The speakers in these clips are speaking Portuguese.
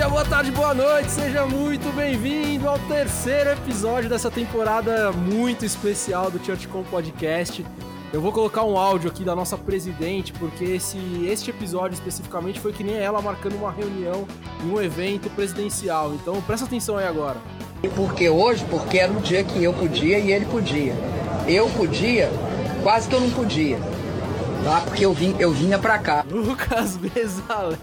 dia, boa tarde, boa noite, seja muito bem-vindo ao terceiro episódio dessa temporada muito especial do ChurchCom Podcast. Eu vou colocar um áudio aqui da nossa presidente, porque esse, este episódio especificamente foi que nem ela marcando uma reunião em um evento presidencial. Então presta atenção aí agora. E por que hoje? Porque era um dia que eu podia e ele podia. Eu podia, quase que eu não podia. Tá? Porque eu, vim, eu vinha pra cá. Lucas Bezalel,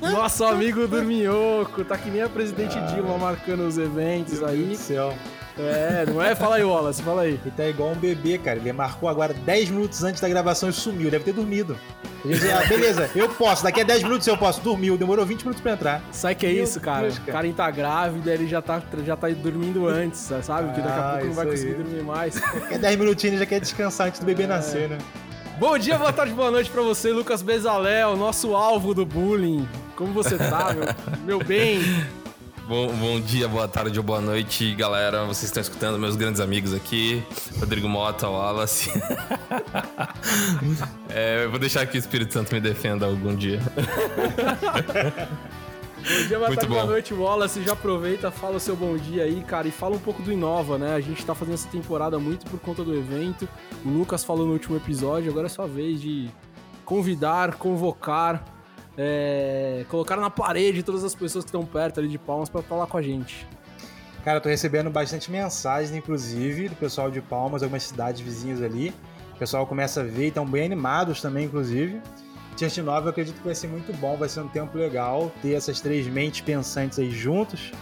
nosso amigo Dorminhoco, tá que nem a presidente Dilma marcando os eventos Meu aí. Deus do céu. É, não é? Fala aí, Wallace, fala aí. Ele tá igual um bebê, cara. Ele marcou agora 10 minutos antes da gravação e sumiu. Deve ter dormido. Disse, ah, beleza, eu posso. Daqui a 10 minutos eu posso. Dormiu. Demorou 20 minutos pra entrar. Sabe que é isso, cara? Deus, O cara. cara tá grávida, ele já tá, já tá dormindo antes, sabe? Porque daqui a Ah, pouco não vai conseguir aí. dormir mais. Daqui a 10 minutinhos ele já quer descansar antes do bebê nascer, né? Bom dia, boa tarde, boa noite pra você, Lucas Bezalel, nosso alvo do bullying. Como você tá, meu, meu bem? Bom, bom dia, boa tarde ou boa noite, galera. Vocês estão escutando meus grandes amigos aqui, Rodrigo Mota, Wallace. É, eu vou deixar que o Espírito Santo me defenda algum dia. Bom dia, boa Muito tarde, boa bom. noite, Wallace. Já aproveita, fala o seu bom dia aí, cara, e fala um pouco do Inova, né? A gente tá fazendo essa temporada muito por conta do evento. O Lucas falou no último episódio, agora é sua vez de convidar, convocar, é, colocar na parede todas as pessoas que estão perto ali de Palmas pra falar com a gente. Cara, eu tô recebendo bastante mensagens, inclusive, do pessoal de Palmas, algumas cidades vizinhas ali. O pessoal começa a ver e estão bem animados também, inclusive. Church Nova eu acredito que vai ser muito bom, vai ser um tempo legal ter essas três mentes pensantes aí juntos.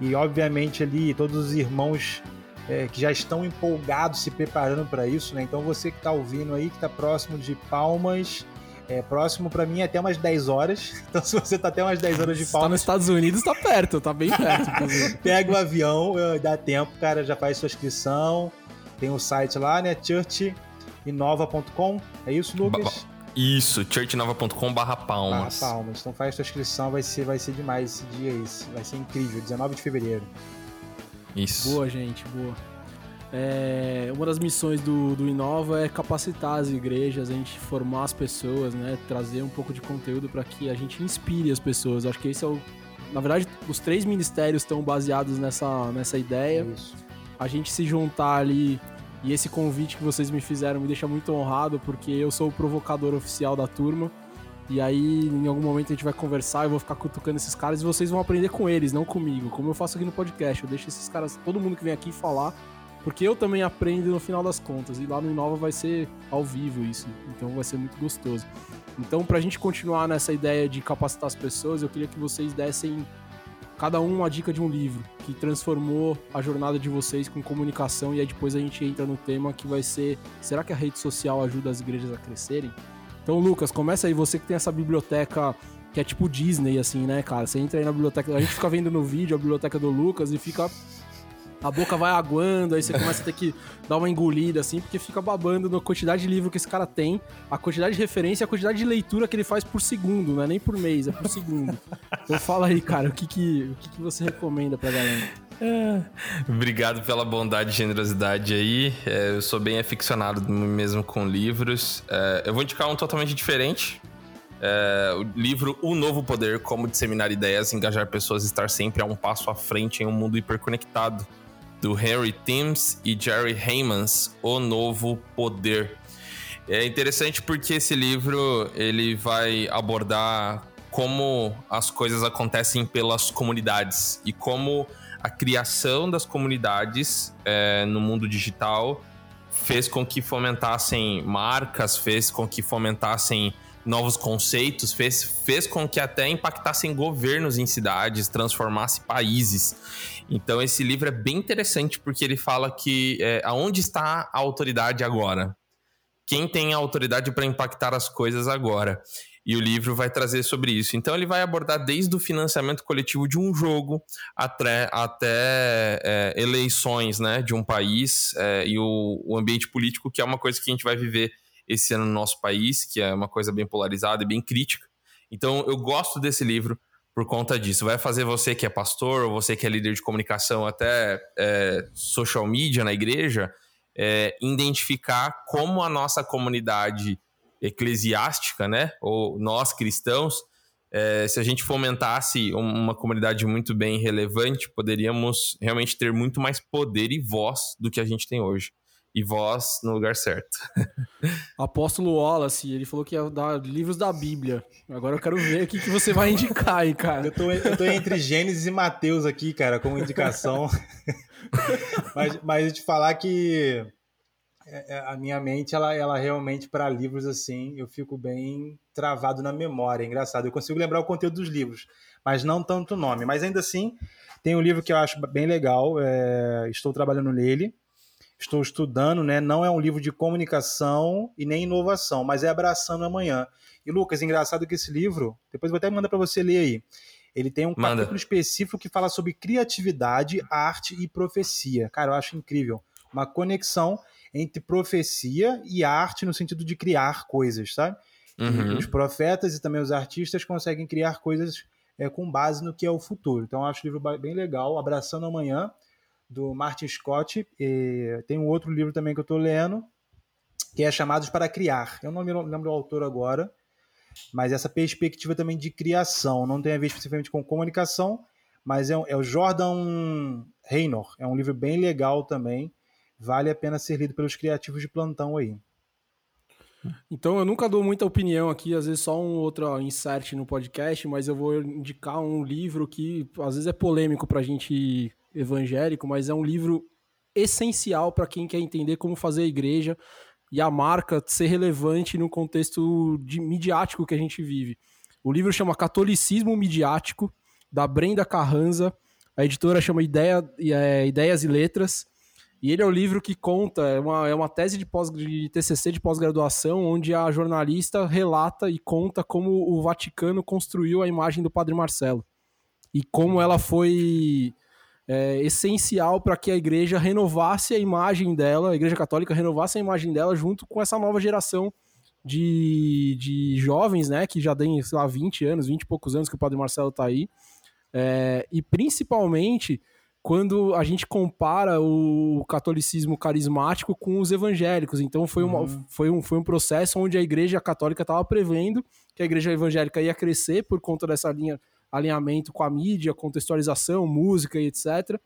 E obviamente ali todos os irmãos é, que já estão empolgados, se preparando para isso, né? Então você que tá ouvindo aí, que tá próximo de Palmas, é, próximo para mim é até umas 10 horas. Então se você tá até umas 10 horas de Se tá nos Palmas, Estados Unidos, tá perto, tá bem perto, pega o avião, dá tempo, cara, já faz sua inscrição. Tem o site lá, né? churchinova.com. É isso, Lucas? Isso, churchnova.com barra Barra palmas. Palmas. Então faz sua inscrição, vai ser, vai ser demais esse dia aí. Vai ser incrível, 19 de fevereiro. Isso. Boa, gente, boa. É, uma das missões do, do Inova é capacitar as igrejas, a gente formar as pessoas, né? Trazer um pouco de conteúdo para que a gente inspire as pessoas. Acho que esse é o. Na verdade, os três ministérios estão baseados nessa, nessa ideia. É isso. A gente se juntar ali e esse convite que vocês me fizeram me deixa muito honrado, porque eu sou o provocador oficial da turma. E aí, em algum momento, a gente vai conversar, eu vou ficar cutucando esses caras e vocês vão aprender com eles, não comigo, como eu faço aqui no podcast. Eu deixo esses caras, todo mundo que vem aqui falar, porque eu também aprendo no final das contas. E lá no Inova vai ser ao vivo isso, então vai ser muito gostoso. Então, pra gente continuar nessa ideia de capacitar as pessoas, eu queria que vocês dessem cada um uma dica de um livro que transformou a jornada de vocês com comunicação e aí depois a gente entra no tema que vai ser será que a rede social ajuda as igrejas a crescerem? Então, Lucas, começa aí, você que tem essa biblioteca que é tipo Disney, assim, né, cara? Você entra aí na biblioteca, a gente fica vendo no vídeo a biblioteca do Lucas e fica. A boca vai aguando, aí você começa a ter que dar uma engolida, assim, porque fica babando na quantidade de livro que esse cara tem, a quantidade de referência a quantidade de leitura que ele faz por segundo, não é nem por mês, é por segundo. Então fala aí, cara, o que, que, o que, que você recomenda pra galera? Obrigado pela bondade e generosidade aí. É, eu sou bem aficionado mesmo com livros. É, eu vou indicar um totalmente diferente. É, o livro O Novo Poder: Como Disseminar Ideias, Engajar Pessoas e Estar Sempre a um Passo à Frente em um Mundo Hiperconectado, do Henry Timms e Jerry Heymans, O Novo Poder. É interessante porque esse livro ele vai abordar como as coisas acontecem pelas comunidades e como a criação das comunidades é, no mundo digital fez com que fomentassem marcas, fez com que fomentassem novos conceitos, fez, fez com que até impactassem governos em cidades, transformasse países. Então esse livro é bem interessante porque ele fala que é, aonde está a autoridade agora? Quem tem a autoridade para impactar as coisas agora? E o livro vai trazer sobre isso. Então ele vai abordar desde o financiamento coletivo de um jogo até, até é, eleições né, de um país é, e o, o ambiente político, que é uma coisa que a gente vai viver esse ano no nosso país, que é uma coisa bem polarizada e bem crítica. Então eu gosto desse livro por conta disso. Vai fazer você que é pastor ou você que é líder de comunicação, até é, social media na igreja, é, identificar como a nossa comunidade eclesiástica, né, ou nós cristãos, é, se a gente fomentasse uma comunidade muito bem relevante, poderíamos realmente ter muito mais poder e voz do que a gente tem hoje. E voz no lugar certo. Apóstolo Wallace, ele falou que ia dar livros da Bíblia. Agora eu quero ver o que você vai indicar aí, cara. Eu tô, eu tô entre Gênesis e Mateus aqui, cara, como indicação. mas, mas te falar que é, é, a minha mente, ela, ela realmente, para livros assim, eu fico bem travado na memória. É engraçado. Eu consigo lembrar o conteúdo dos livros, mas não tanto o nome. Mas ainda assim, tem um livro que eu acho bem legal. É, estou trabalhando nele. Estou estudando, né? Não é um livro de comunicação e nem inovação, mas é Abraçando Amanhã. E Lucas, engraçado que esse livro, depois vou até mandar para você ler aí. Ele tem um Manda. capítulo específico que fala sobre criatividade, arte e profecia. Cara, eu acho incrível. Uma conexão entre profecia e arte no sentido de criar coisas, sabe? Uhum. Os profetas e também os artistas conseguem criar coisas é, com base no que é o futuro. Então, eu acho o livro bem legal, Abraçando Amanhã, do Martin Scott. E tem um outro livro também que eu estou lendo, que é Chamados para Criar. Eu não me lembro do autor agora, mas essa perspectiva também de criação. Não tem a ver especificamente com comunicação, mas é, é o Jordan Reynor. É um livro bem legal também. Vale a pena ser lido pelos criativos de plantão aí. Então eu nunca dou muita opinião aqui, às vezes só um outro insert no podcast, mas eu vou indicar um livro que às vezes é polêmico pra gente evangélico, mas é um livro essencial para quem quer entender como fazer a igreja e a marca ser relevante no contexto de, midiático que a gente vive. O livro chama Catolicismo Midiático, da Brenda Carranza. A editora chama Ideia, é, Ideias e Letras. E ele é o livro que conta, é uma, é uma tese de, pós, de TCC de pós-graduação, onde a jornalista relata e conta como o Vaticano construiu a imagem do Padre Marcelo. E como ela foi é, essencial para que a igreja renovasse a imagem dela, a igreja católica renovasse a imagem dela junto com essa nova geração de, de jovens, né, que já tem, sei lá, 20 anos, 20 e poucos anos que o Padre Marcelo está aí. É, e principalmente quando a gente compara o catolicismo carismático com os evangélicos. Então foi, uma, uhum. foi, um, foi um processo onde a igreja católica estava prevendo que a igreja evangélica ia crescer por conta dessa linha alinhamento com a mídia, contextualização, música e etc.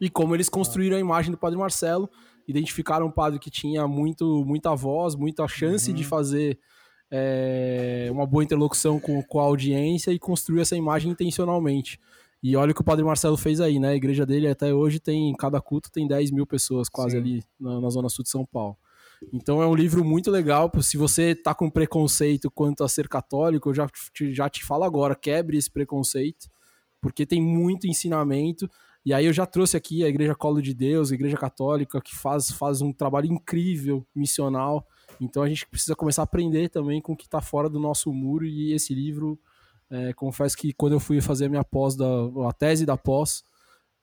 E como eles construíram a imagem do Padre Marcelo, identificaram um padre que tinha muito, muita voz, muita chance uhum. de fazer é, uma boa interlocução com, com a audiência e construiu essa imagem intencionalmente. E olha o que o Padre Marcelo fez aí, né? A igreja dele até hoje tem, cada culto tem 10 mil pessoas quase Sim. ali na, na, Zona Sul de São Paulo. Então é um livro muito legal. Se você tá com preconceito quanto a ser católico, eu já te, já te falo agora, quebre esse preconceito, porque tem muito ensinamento. E aí eu já trouxe aqui a Igreja Colo de Deus, a Igreja Católica, que faz, faz um trabalho incrível, missional. Então a gente precisa começar a aprender também com o que está fora do nosso muro e esse livro é, confesso que quando eu fui fazer a minha pós, da, a tese da pós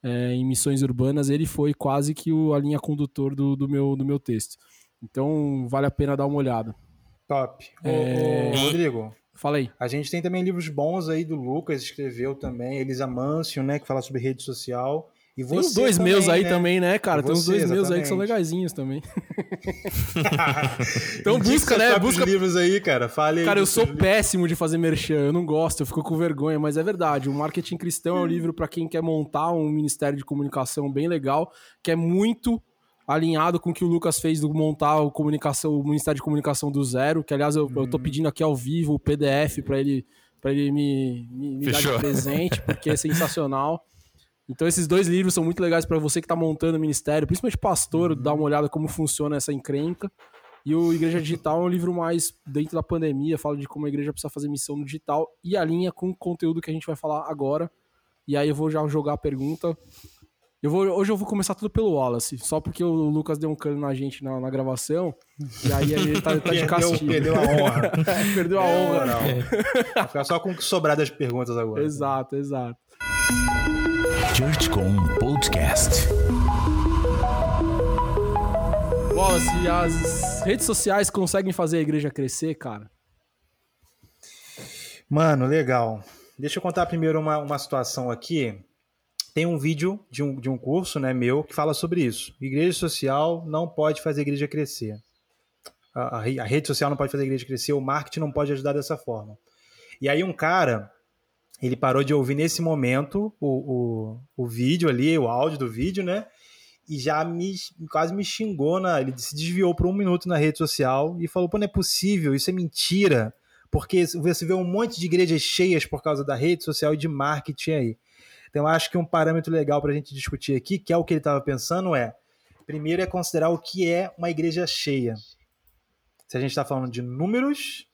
é, em missões urbanas, ele foi quase que o, a linha condutor do, do, meu, do meu texto. Então vale a pena dar uma olhada. Top. É... Ô, ô, Rodrigo. Fala aí. A gente tem também livros bons aí do Lucas, escreveu também, Elisa Mancio, né, que fala sobre rede social. E você tem os dois também, meus aí né? também, né, cara? Você, tem os dois exatamente. meus aí que são legaisinhos também. então busca, né? Busca livros aí, cara. Fale Cara, eu sou livros. péssimo de fazer merchan, eu não gosto, eu fico com vergonha, mas é verdade. O Marketing Cristão é um livro para quem quer montar um ministério de comunicação bem legal, que é muito alinhado com o que o Lucas fez do montar o, comunicação, o Ministério de Comunicação do zero, que aliás eu, eu tô uhum. pedindo aqui ao vivo o PDF para ele para ele me, me, me dar de presente, porque é sensacional. Então esses dois livros são muito legais para você que está montando o ministério, principalmente pastor, uhum. dar uma olhada como funciona essa encrenca. E o Igreja Digital é um livro mais dentro da pandemia, fala de como a igreja precisa fazer missão no digital e alinha com o conteúdo que a gente vai falar agora. E aí eu vou já jogar a pergunta. Eu vou, hoje eu vou começar tudo pelo Wallace, só porque o Lucas deu um cano na gente na, na gravação, e aí ele tá, tá de castigo. Perdeu, perdeu a honra. perdeu a honra. Não. Vai ficar só com o que sobrar das perguntas agora. Exato, exato. ChurchCom Podcast. Wallace, as redes sociais conseguem fazer a igreja crescer, cara? Mano, legal. Deixa eu contar primeiro uma, uma situação aqui. Tem um vídeo de um, de um curso né, meu que fala sobre isso. Igreja social não pode fazer a igreja crescer. A, a, a rede social não pode fazer a igreja crescer, o marketing não pode ajudar dessa forma. E aí um cara, ele parou de ouvir nesse momento o, o, o vídeo ali, o áudio do vídeo, né? E já me, quase me xingou, na, ele se desviou por um minuto na rede social e falou: pô, não é possível, isso é mentira. Porque você vê um monte de igrejas cheias por causa da rede social e de marketing aí. Então, eu acho que um parâmetro legal para a gente discutir aqui, que é o que ele estava pensando, é: primeiro é considerar o que é uma igreja cheia. Se a gente está falando de números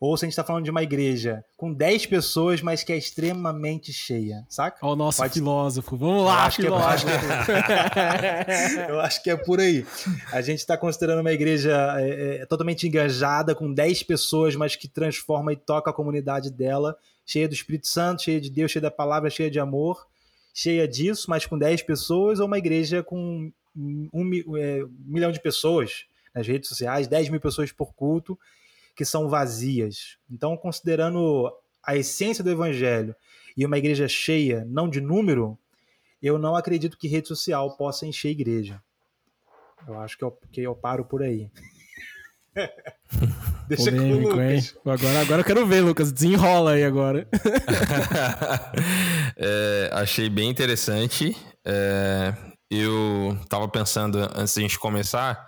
ou se a gente está falando de uma igreja com 10 pessoas, mas que é extremamente cheia, saca? Ó, o nosso Pode... filósofo. Vamos lá, eu acho filósofo. Que é, eu acho que é por aí. A gente está considerando uma igreja é, é, totalmente engajada, com 10 pessoas, mas que transforma e toca a comunidade dela, cheia do Espírito Santo, cheia de Deus, cheia da palavra, cheia de amor, cheia disso, mas com 10 pessoas, ou uma igreja com um, um, é, um milhão de pessoas nas redes sociais, 10 mil pessoas por culto que são vazias. Então, considerando a essência do evangelho e uma igreja cheia, não de número, eu não acredito que rede social possa encher igreja. Eu acho que eu, que eu paro por aí. Deixa Polêmico, com o Lucas. Agora, agora eu quero ver, Lucas. Desenrola aí agora. é, achei bem interessante. É, eu tava pensando, antes de a gente começar,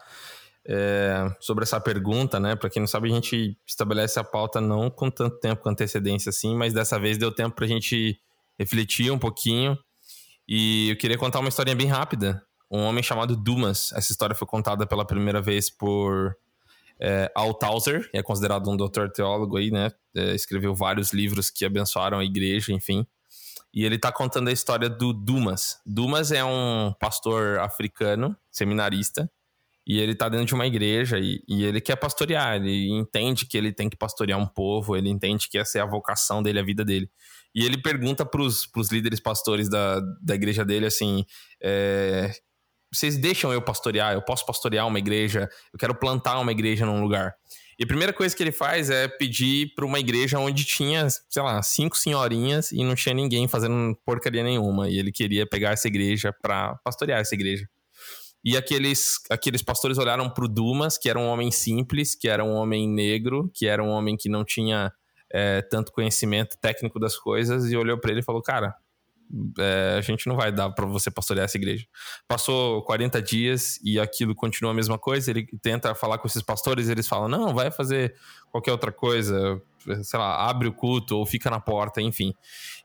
é, sobre essa pergunta, né? Para quem não sabe, a gente estabelece a pauta não com tanto tempo com antecedência assim, mas dessa vez deu tempo para a gente refletir um pouquinho. E eu queria contar uma historinha bem rápida. Um homem chamado Dumas. Essa história foi contada pela primeira vez por é, Althusser, que é considerado um doutor teólogo aí, né? É, escreveu vários livros que abençoaram a igreja, enfim. E ele está contando a história do Dumas. Dumas é um pastor africano, seminarista, e ele tá dentro de uma igreja e, e, ele quer pastorear, ele entende que ele tem que pastorear um povo, ele entende que essa é a vocação dele, a vida dele. E ele pergunta pros, pros líderes pastores da, da igreja dele assim: é, vocês deixam eu pastorear? Eu posso pastorear uma igreja? Eu quero plantar uma igreja num lugar. E a primeira coisa que ele faz é pedir para uma igreja onde tinha, sei lá, cinco senhorinhas e não tinha ninguém fazendo porcaria nenhuma. E ele queria pegar essa igreja para pastorear essa igreja. E aqueles, aqueles pastores olharam para o Dumas, que era um homem simples, que era um homem negro, que era um homem que não tinha é, tanto conhecimento técnico das coisas, e olhou para ele e falou: Cara, é, a gente não vai dar para você pastorear essa igreja. Passou 40 dias e aquilo continua a mesma coisa. Ele tenta falar com esses pastores, eles falam: Não, vai fazer qualquer outra coisa, sei lá, abre o culto ou fica na porta, enfim.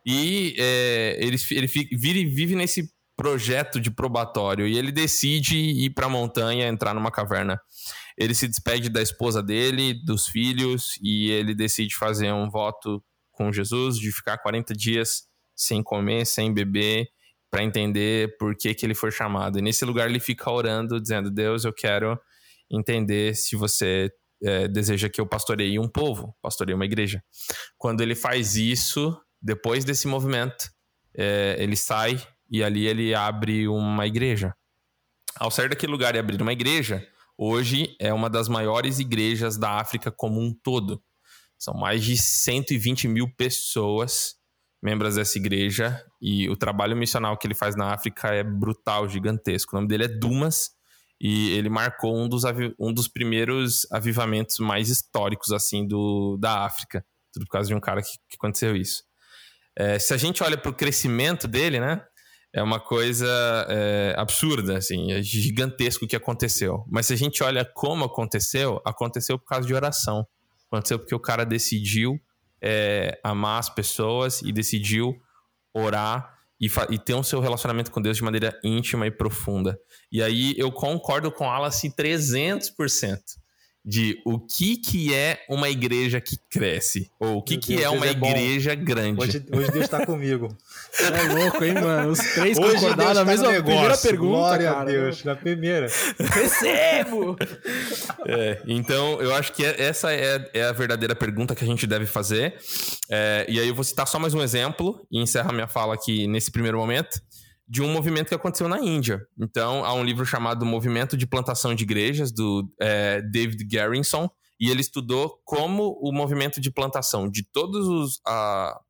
E é, ele, ele vive, vive nesse projeto de probatório e ele decide ir para a montanha, entrar numa caverna. Ele se despede da esposa dele, dos filhos e ele decide fazer um voto com Jesus de ficar 40 dias sem comer, sem beber, para entender por que, que ele foi chamado. E nesse lugar ele fica orando, dizendo: Deus, eu quero entender se você é, deseja que eu pastoreie um povo, pastoreie uma igreja. Quando ele faz isso, depois desse movimento, é, ele sai e ali ele abre uma igreja. Ao sair daquele lugar e abrir uma igreja, hoje é uma das maiores igrejas da África como um todo. São mais de 120 mil pessoas membros dessa igreja e o trabalho missional que ele faz na África é brutal, gigantesco. O nome dele é Dumas e ele marcou um dos, um dos primeiros avivamentos mais históricos assim do, da África. Tudo por causa de um cara que, que aconteceu isso. É, se a gente olha para o crescimento dele, né? É uma coisa é, absurda, assim, é gigantesco o que aconteceu. Mas se a gente olha como aconteceu, aconteceu por causa de oração. Aconteceu porque o cara decidiu é, amar as pessoas e decidiu orar e, e, ter um seu relacionamento com Deus de maneira íntima e profunda. E aí eu concordo com Alice 300% de o que, que é uma igreja que cresce. Ou o que, Deus, que é uma é igreja grande. Hoje, hoje Deus está comigo. É louco, hein, mano? Os três hoje concordaram na mesma primeira pergunta, Glória cara. a Deus, na primeira. Recebo! É, então, eu acho que é, essa é, é, a verdadeira pergunta que a gente deve fazer. É, e aí eu vou citar só mais um exemplo e encerrar minha fala aqui nesse primeiro momento de um movimento que aconteceu na Índia. Então, há um livro chamado Movimento de Plantação de Igrejas, do é, David Garrison, e ele estudou como o movimento de plantação de todas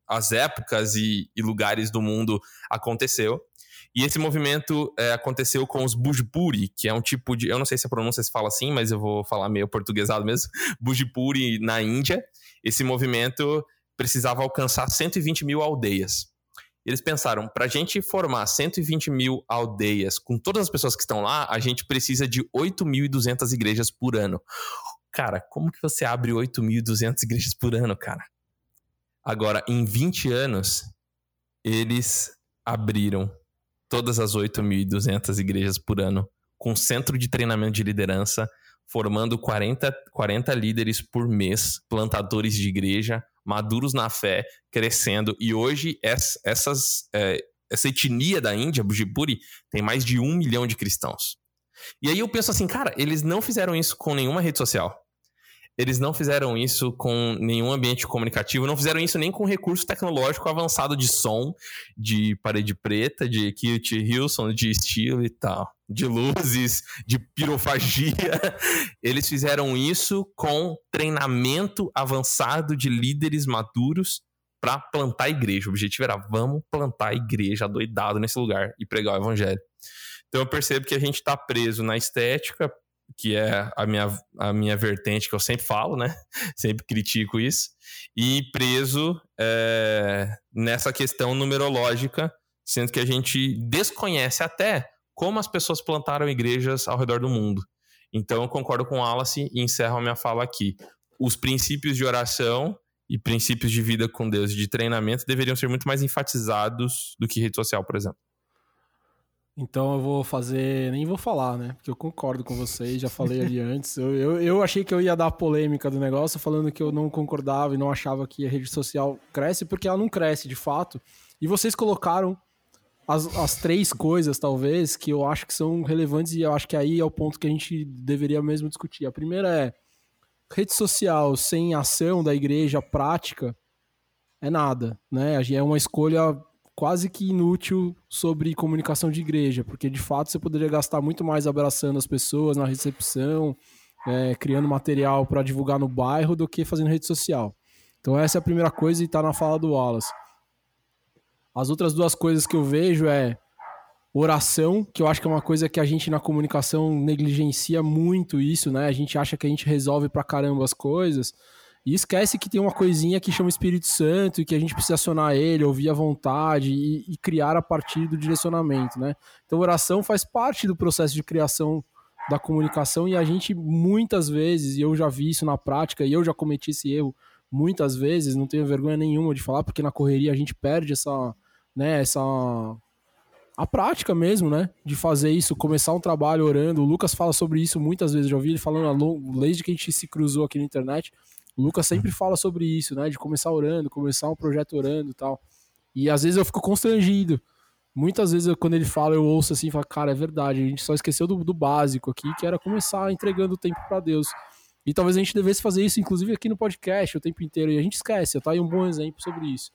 as épocas e, e lugares do mundo aconteceu. E esse movimento é, aconteceu com os Bujpuri, que é um tipo de. Eu não sei se a pronúncia se fala assim, mas eu vou falar meio portuguesado mesmo. Bujpuri na Índia. Esse movimento precisava alcançar 120 mil aldeias. Eles pensaram, para a gente formar 120 mil aldeias com todas as pessoas que estão lá, a gente precisa de 8.200 igrejas por ano. Cara, como que você abre 8.200 igrejas por ano, cara? Agora, em 20 anos, eles abriram todas as 8.200 igrejas por ano com centro de treinamento de liderança, formando 40, 40 líderes por mês, plantadores de igreja, maduros na fé, crescendo. E hoje, essas, é, essa etnia da Índia, Bujipuri, tem mais de um milhão de cristãos. E aí eu penso assim, cara, eles não fizeram isso com nenhuma rede social. Eles não fizeram isso com nenhum ambiente comunicativo, não fizeram isso nem com recurso tecnológico avançado de som, de parede preta, de Kit Hilson, de estilo e tal, de luzes, de pirofagia. Eles fizeram isso com treinamento avançado de líderes maduros para plantar igreja. O objetivo era vamos plantar igreja doidado nesse lugar e pregar o evangelho. Então eu percebo que a gente está preso na estética, que é a minha, a minha vertente que eu sempre falo, né? Sempre critico isso, e preso é, nessa questão numerológica, sendo que a gente desconhece até como as pessoas plantaram igrejas ao redor do mundo. Então eu concordo com o Wallace e encerro a minha fala aqui. Os princípios de oração e princípios de vida com Deus de treinamento deveriam ser muito mais enfatizados do que rede social, por exemplo. Então eu vou fazer. Nem vou falar, né? Porque eu concordo com vocês, já falei ali antes. Eu, eu, eu, achei que eu ia dar a polêmica do negócio, falando que eu não concordava e não achava que a rede social cresce, porque ela não cresce de fato. E vocês colocaram as, as três coisas, talvez, que eu acho que são relevantes e eu acho que aí é o ponto que a gente deveria mesmo discutir. A primeira é rede social sem ação da igreja prática é nada, né? É uma escolha quase que inútil sobre comunicação de igreja, porque de fato você poderia gastar muito mais abraçando as pessoas na recepção, é, criando material para divulgar no bairro do que fazendo rede social. Então essa é a primeira coisa e está na fala do Wallace. As outras duas coisas que eu vejo é oração, que eu acho que é uma coisa que a gente na comunicação negligencia muito isso, né? A gente acha que a gente resolve pra caramba as coisas, e esquece que tem uma coisinha que chama Espírito Santo e que a gente precisa acionar ele, ouvir a vontade e, e criar a partir do direcionamento, né? Então, oração faz parte do processo de criação da comunicação e a gente muitas vezes, e eu já vi isso na prática, e eu já cometi esse erro muitas vezes, não tenho vergonha nenhuma de falar, porque na correria a gente perde essa, né, essa a prática mesmo, né, de fazer isso, começar um trabalho orando. O Lucas fala sobre isso muitas vezes, já ouvi ele falando desde que a gente se cruzou aqui na internet. O Lucas sempre uhum. fala sobre isso, né? De começar orando, começar um projeto orando e tal. E às vezes eu fico constrangido. Muitas vezes eu, quando ele fala, eu ouço assim e falo, cara, é verdade, a gente só esqueceu do, do básico aqui, que era começar entregando o tempo para Deus. E talvez a gente devesse fazer isso, inclusive aqui no podcast, o tempo inteiro. E a gente esquece, tá aí um bom exemplo sobre isso.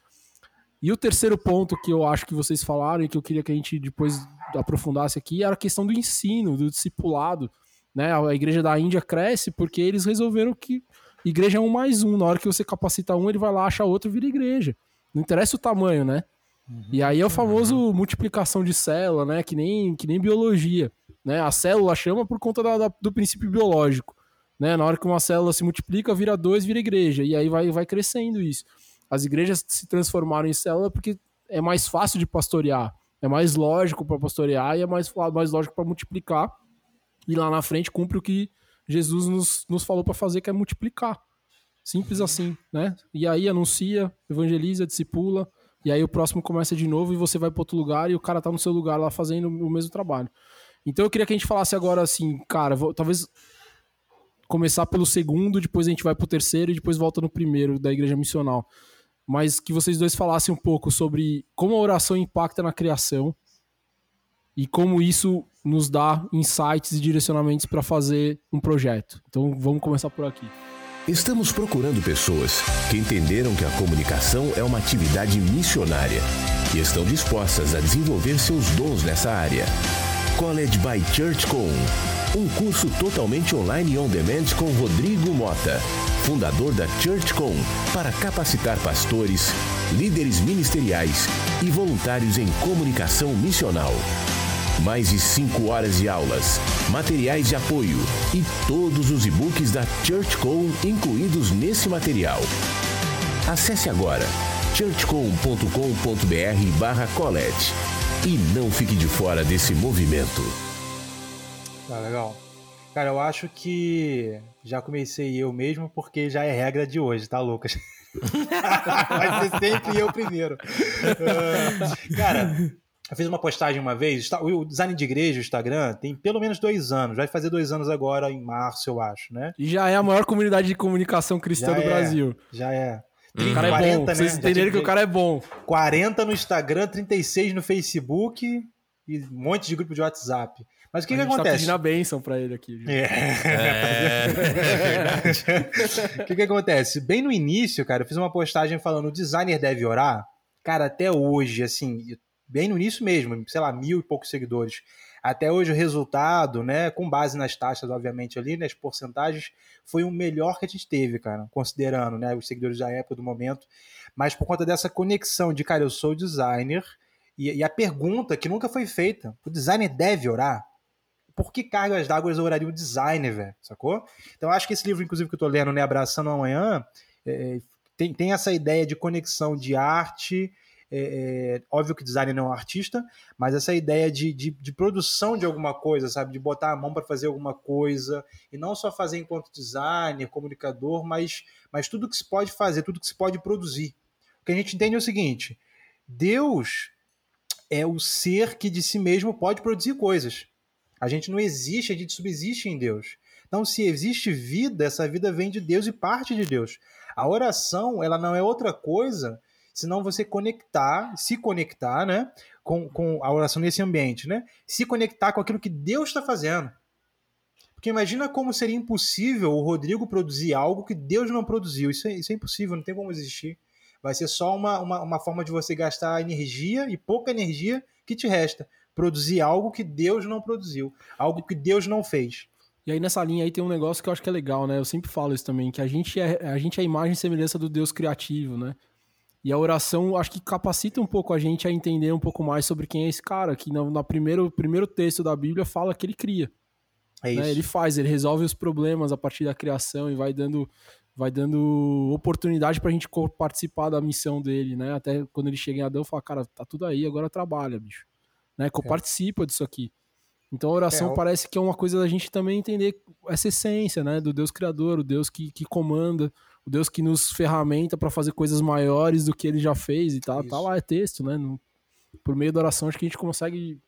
E o terceiro ponto que eu acho que vocês falaram e que eu queria que a gente depois aprofundasse aqui era a questão do ensino, do discipulado. Né? A igreja da Índia cresce porque eles resolveram que Igreja é um mais um. Na hora que você capacita um, ele vai lá, acha outro e vira igreja. Não interessa o tamanho, né? Uhum, e aí é o famoso uhum. multiplicação de célula, né? Que nem, que nem biologia. Né? A célula chama por conta da, da, do princípio biológico. Né? Na hora que uma célula se multiplica, vira dois, vira igreja. E aí vai, vai crescendo isso. As igrejas se transformaram em célula porque é mais fácil de pastorear. É mais lógico para pastorear e é mais, mais lógico para multiplicar. E lá na frente cumpre o que Jesus nos, nos falou para fazer, que é multiplicar. Simples assim, né? E aí anuncia, evangeliza, discipula, e aí o próximo começa de novo e você vai para outro lugar e o cara tá no seu lugar lá fazendo o mesmo trabalho. Então eu queria que a gente falasse agora assim, cara, vou, talvez começar pelo segundo, depois a gente vai pro terceiro e depois volta no primeiro da igreja missional. Mas que vocês dois falassem um pouco sobre como a oração impacta na criação e como isso nos dá insights e direcionamentos para fazer um projeto. Então vamos começar por aqui. Estamos procurando pessoas que entenderam que a comunicação é uma atividade missionária e estão dispostas a desenvolver seus dons nessa área. College by Church Com um curso totalmente online e on demand com Rodrigo Mota, fundador da ChurchCom, para capacitar pastores, líderes ministeriais e voluntários em comunicação missional. Mais de 5 horas de aulas, materiais de apoio e todos os e-books da ChurchCom incluídos nesse material. Acesse agora churchcom.com.br barra colete e não fique de fora desse movimento. Tá legal. Cara, eu acho que já comecei eu mesmo porque já é regra de hoje, tá, Lucas? Vai ser sempre eu primeiro. Uh, cara, eu fiz uma postagem uma vez, o design de igreja, o Instagram, tem pelo menos dois anos, vai fazer dois anos agora em março, eu acho, né? E já é a maior comunidade de comunicação cristã já do é, Brasil. Já é. Hum. O cara 40, é bom, né? vocês entenderam que o cara é bom. 40 no Instagram, 36 no Facebook e um monte de grupo de WhatsApp. Mas o que, a que gente acontece? Tá pedindo a bênção pra ele aqui. É. é. o que, que acontece? Bem no início, cara, eu fiz uma postagem falando o designer deve orar. Cara, até hoje, assim, bem no início mesmo, sei lá, mil e poucos seguidores. Até hoje o resultado, né, com base nas taxas, obviamente, ali, nas porcentagens, foi o melhor que a gente teve, cara, considerando, né, os seguidores da época, do momento. Mas por conta dessa conexão de, cara, eu sou designer, e, e a pergunta que nunca foi feita, o designer deve orar? por que cargas d'água eu oraria o designer, velho? Sacou? Então acho que esse livro, inclusive, que eu tô lendo, né, Abraçando Amanhã, é, tem, tem essa ideia de conexão de arte. É, é, óbvio que designer não é um artista, mas essa ideia de, de, de produção de alguma coisa, sabe? De botar a mão para fazer alguma coisa, e não só fazer enquanto designer, comunicador, mas, mas tudo que se pode fazer, tudo que se pode produzir. O que a gente entende é o seguinte: Deus é o ser que de si mesmo pode produzir coisas. A gente não existe, a gente subsiste em Deus. Então, se existe vida, essa vida vem de Deus e parte de Deus. A oração, ela não é outra coisa senão você conectar, se conectar, né, com, com a oração nesse ambiente, né? Se conectar com aquilo que Deus está fazendo. Porque imagina como seria impossível o Rodrigo produzir algo que Deus não produziu. Isso é, isso é impossível, não tem como existir. Vai ser só uma, uma, uma forma de você gastar energia e pouca energia que te resta produzir algo que Deus não produziu, algo que Deus não fez. E aí nessa linha aí tem um negócio que eu acho que é legal, né? Eu sempre falo isso também, que a gente é a, gente é a imagem e semelhança do Deus criativo, né? E a oração acho que capacita um pouco a gente a entender um pouco mais sobre quem é esse cara, que no, no primeiro, primeiro texto da Bíblia fala que ele cria. É né? Ele faz, ele resolve os problemas a partir da criação e vai dando vai dando oportunidade pra gente participar da missão dele, né? Até quando ele chega em Adão, fala, cara, tá tudo aí, agora trabalha, bicho né? Que é. participa disso aqui. Então a oração é, parece que é uma coisa da gente também entender essa essência, né? Do Deus Criador, o Deus que, que comanda, o Deus que nos ferramenta para fazer coisas maiores do que ele já fez e tal. Tá, tá lá, é texto, né? No, por meio da oração, acho que a gente consegue.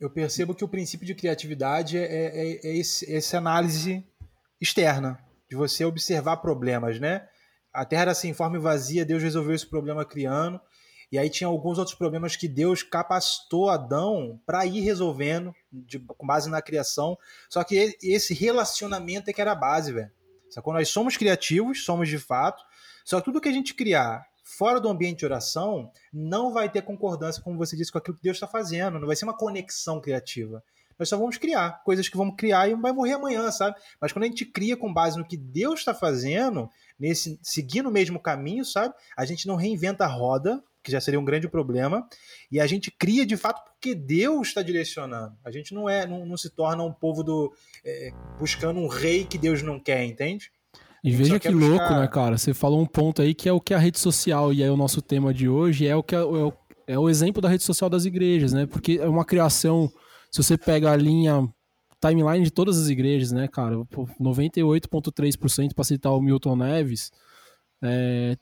Eu percebo que o princípio de criatividade é, é, é esse, essa análise externa, de você observar problemas, né? A terra era sem forma e vazia, Deus resolveu esse problema criando. E aí tinha alguns outros problemas que Deus capacitou Adão para ir resolvendo de, com base na criação. Só que esse relacionamento é que era a base, velho. Sacou? Nós somos criativos, somos de fato. Só que tudo que a gente criar fora do ambiente de oração não vai ter concordância, como você disse, com aquilo que Deus está fazendo. Não vai ser uma conexão criativa. Nós só vamos criar coisas que vamos criar e vai morrer amanhã, sabe? Mas quando a gente cria com base no que Deus está fazendo, nesse seguindo o mesmo caminho, sabe? A gente não reinventa a roda, que já seria um grande problema, e a gente cria de fato porque Deus está direcionando. A gente não é, não, não se torna um povo do é, buscando um rei que Deus não quer, entende? E veja que louco, buscar... né, cara? Você falou um ponto aí que é o que a rede social, e é o nosso tema de hoje, é o que é, é o, é o exemplo da rede social das igrejas, né? Porque é uma criação, se você pega a linha timeline de todas as igrejas, né, cara? 98,3% para citar o Milton Neves, é,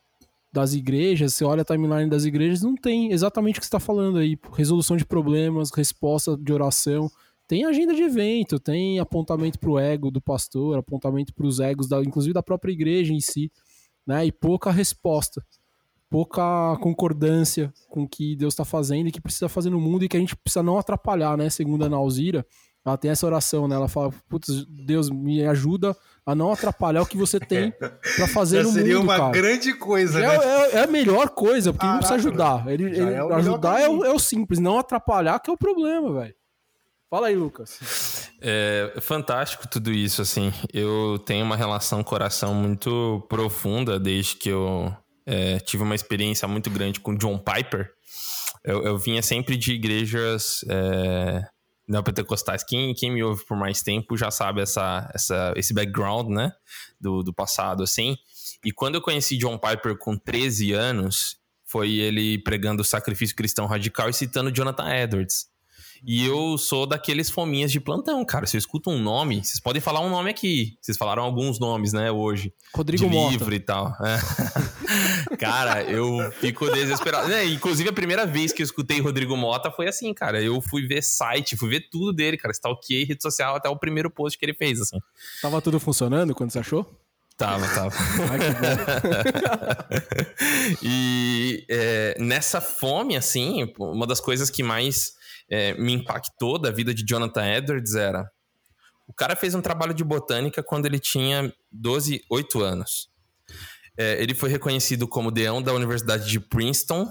das igrejas, você olha a timeline das igrejas, não tem exatamente o que você está falando aí. Resolução de problemas, resposta de oração. Tem agenda de evento, tem apontamento para o ego do pastor, apontamento para os egos, da, inclusive da própria igreja em si, né? E pouca resposta, pouca concordância com o que Deus está fazendo e que precisa fazer no mundo e que a gente precisa não atrapalhar, né? Segundo a Nauzira, ela tem essa oração, né? Ela fala, putz, Deus, me ajuda a não atrapalhar o que você tem para fazer Já no mundo, seria uma cara. grande coisa, é, né? É, é, a melhor coisa, porque Caraca, ele não precisa ajudar. Ele, ele é ajudar é o, é o, simples, não atrapalhar que é o problema, velho. Fala aí, Lucas. É fantástico tudo isso, assim. Eu tenho uma relação coração muito profunda desde que eu é, tive uma experiência muito grande com John Piper. Eu, eu vinha sempre de igrejas é, neopentecostais. Quem, quem me ouve por mais tempo já sabe essa, essa, esse background, né? Do, do passado, assim. E quando eu conheci John Piper com 13 anos, foi ele pregando o sacrifício cristão radical e citando Jonathan Edwards. E eu sou daqueles fominhas de plantão, cara. Se eu escuto um nome, vocês podem falar um nome aqui. Vocês falaram alguns nomes, né, hoje. Rodrigo de Mota. livro e tal. É. cara, eu fico desesperado. É, inclusive, a primeira vez que eu escutei Rodrigo Mota foi assim, cara. Eu fui ver site, fui ver tudo dele, cara. Stalkeei rede social até o primeiro post que ele fez, assim. Tava tudo funcionando quando você achou? Tava, tava. E é, nessa fome, assim, uma das coisas que mais é, me impactou da vida de Jonathan Edwards era. O cara fez um trabalho de botânica quando ele tinha 12, 8 anos. É, ele foi reconhecido como deão da Universidade de Princeton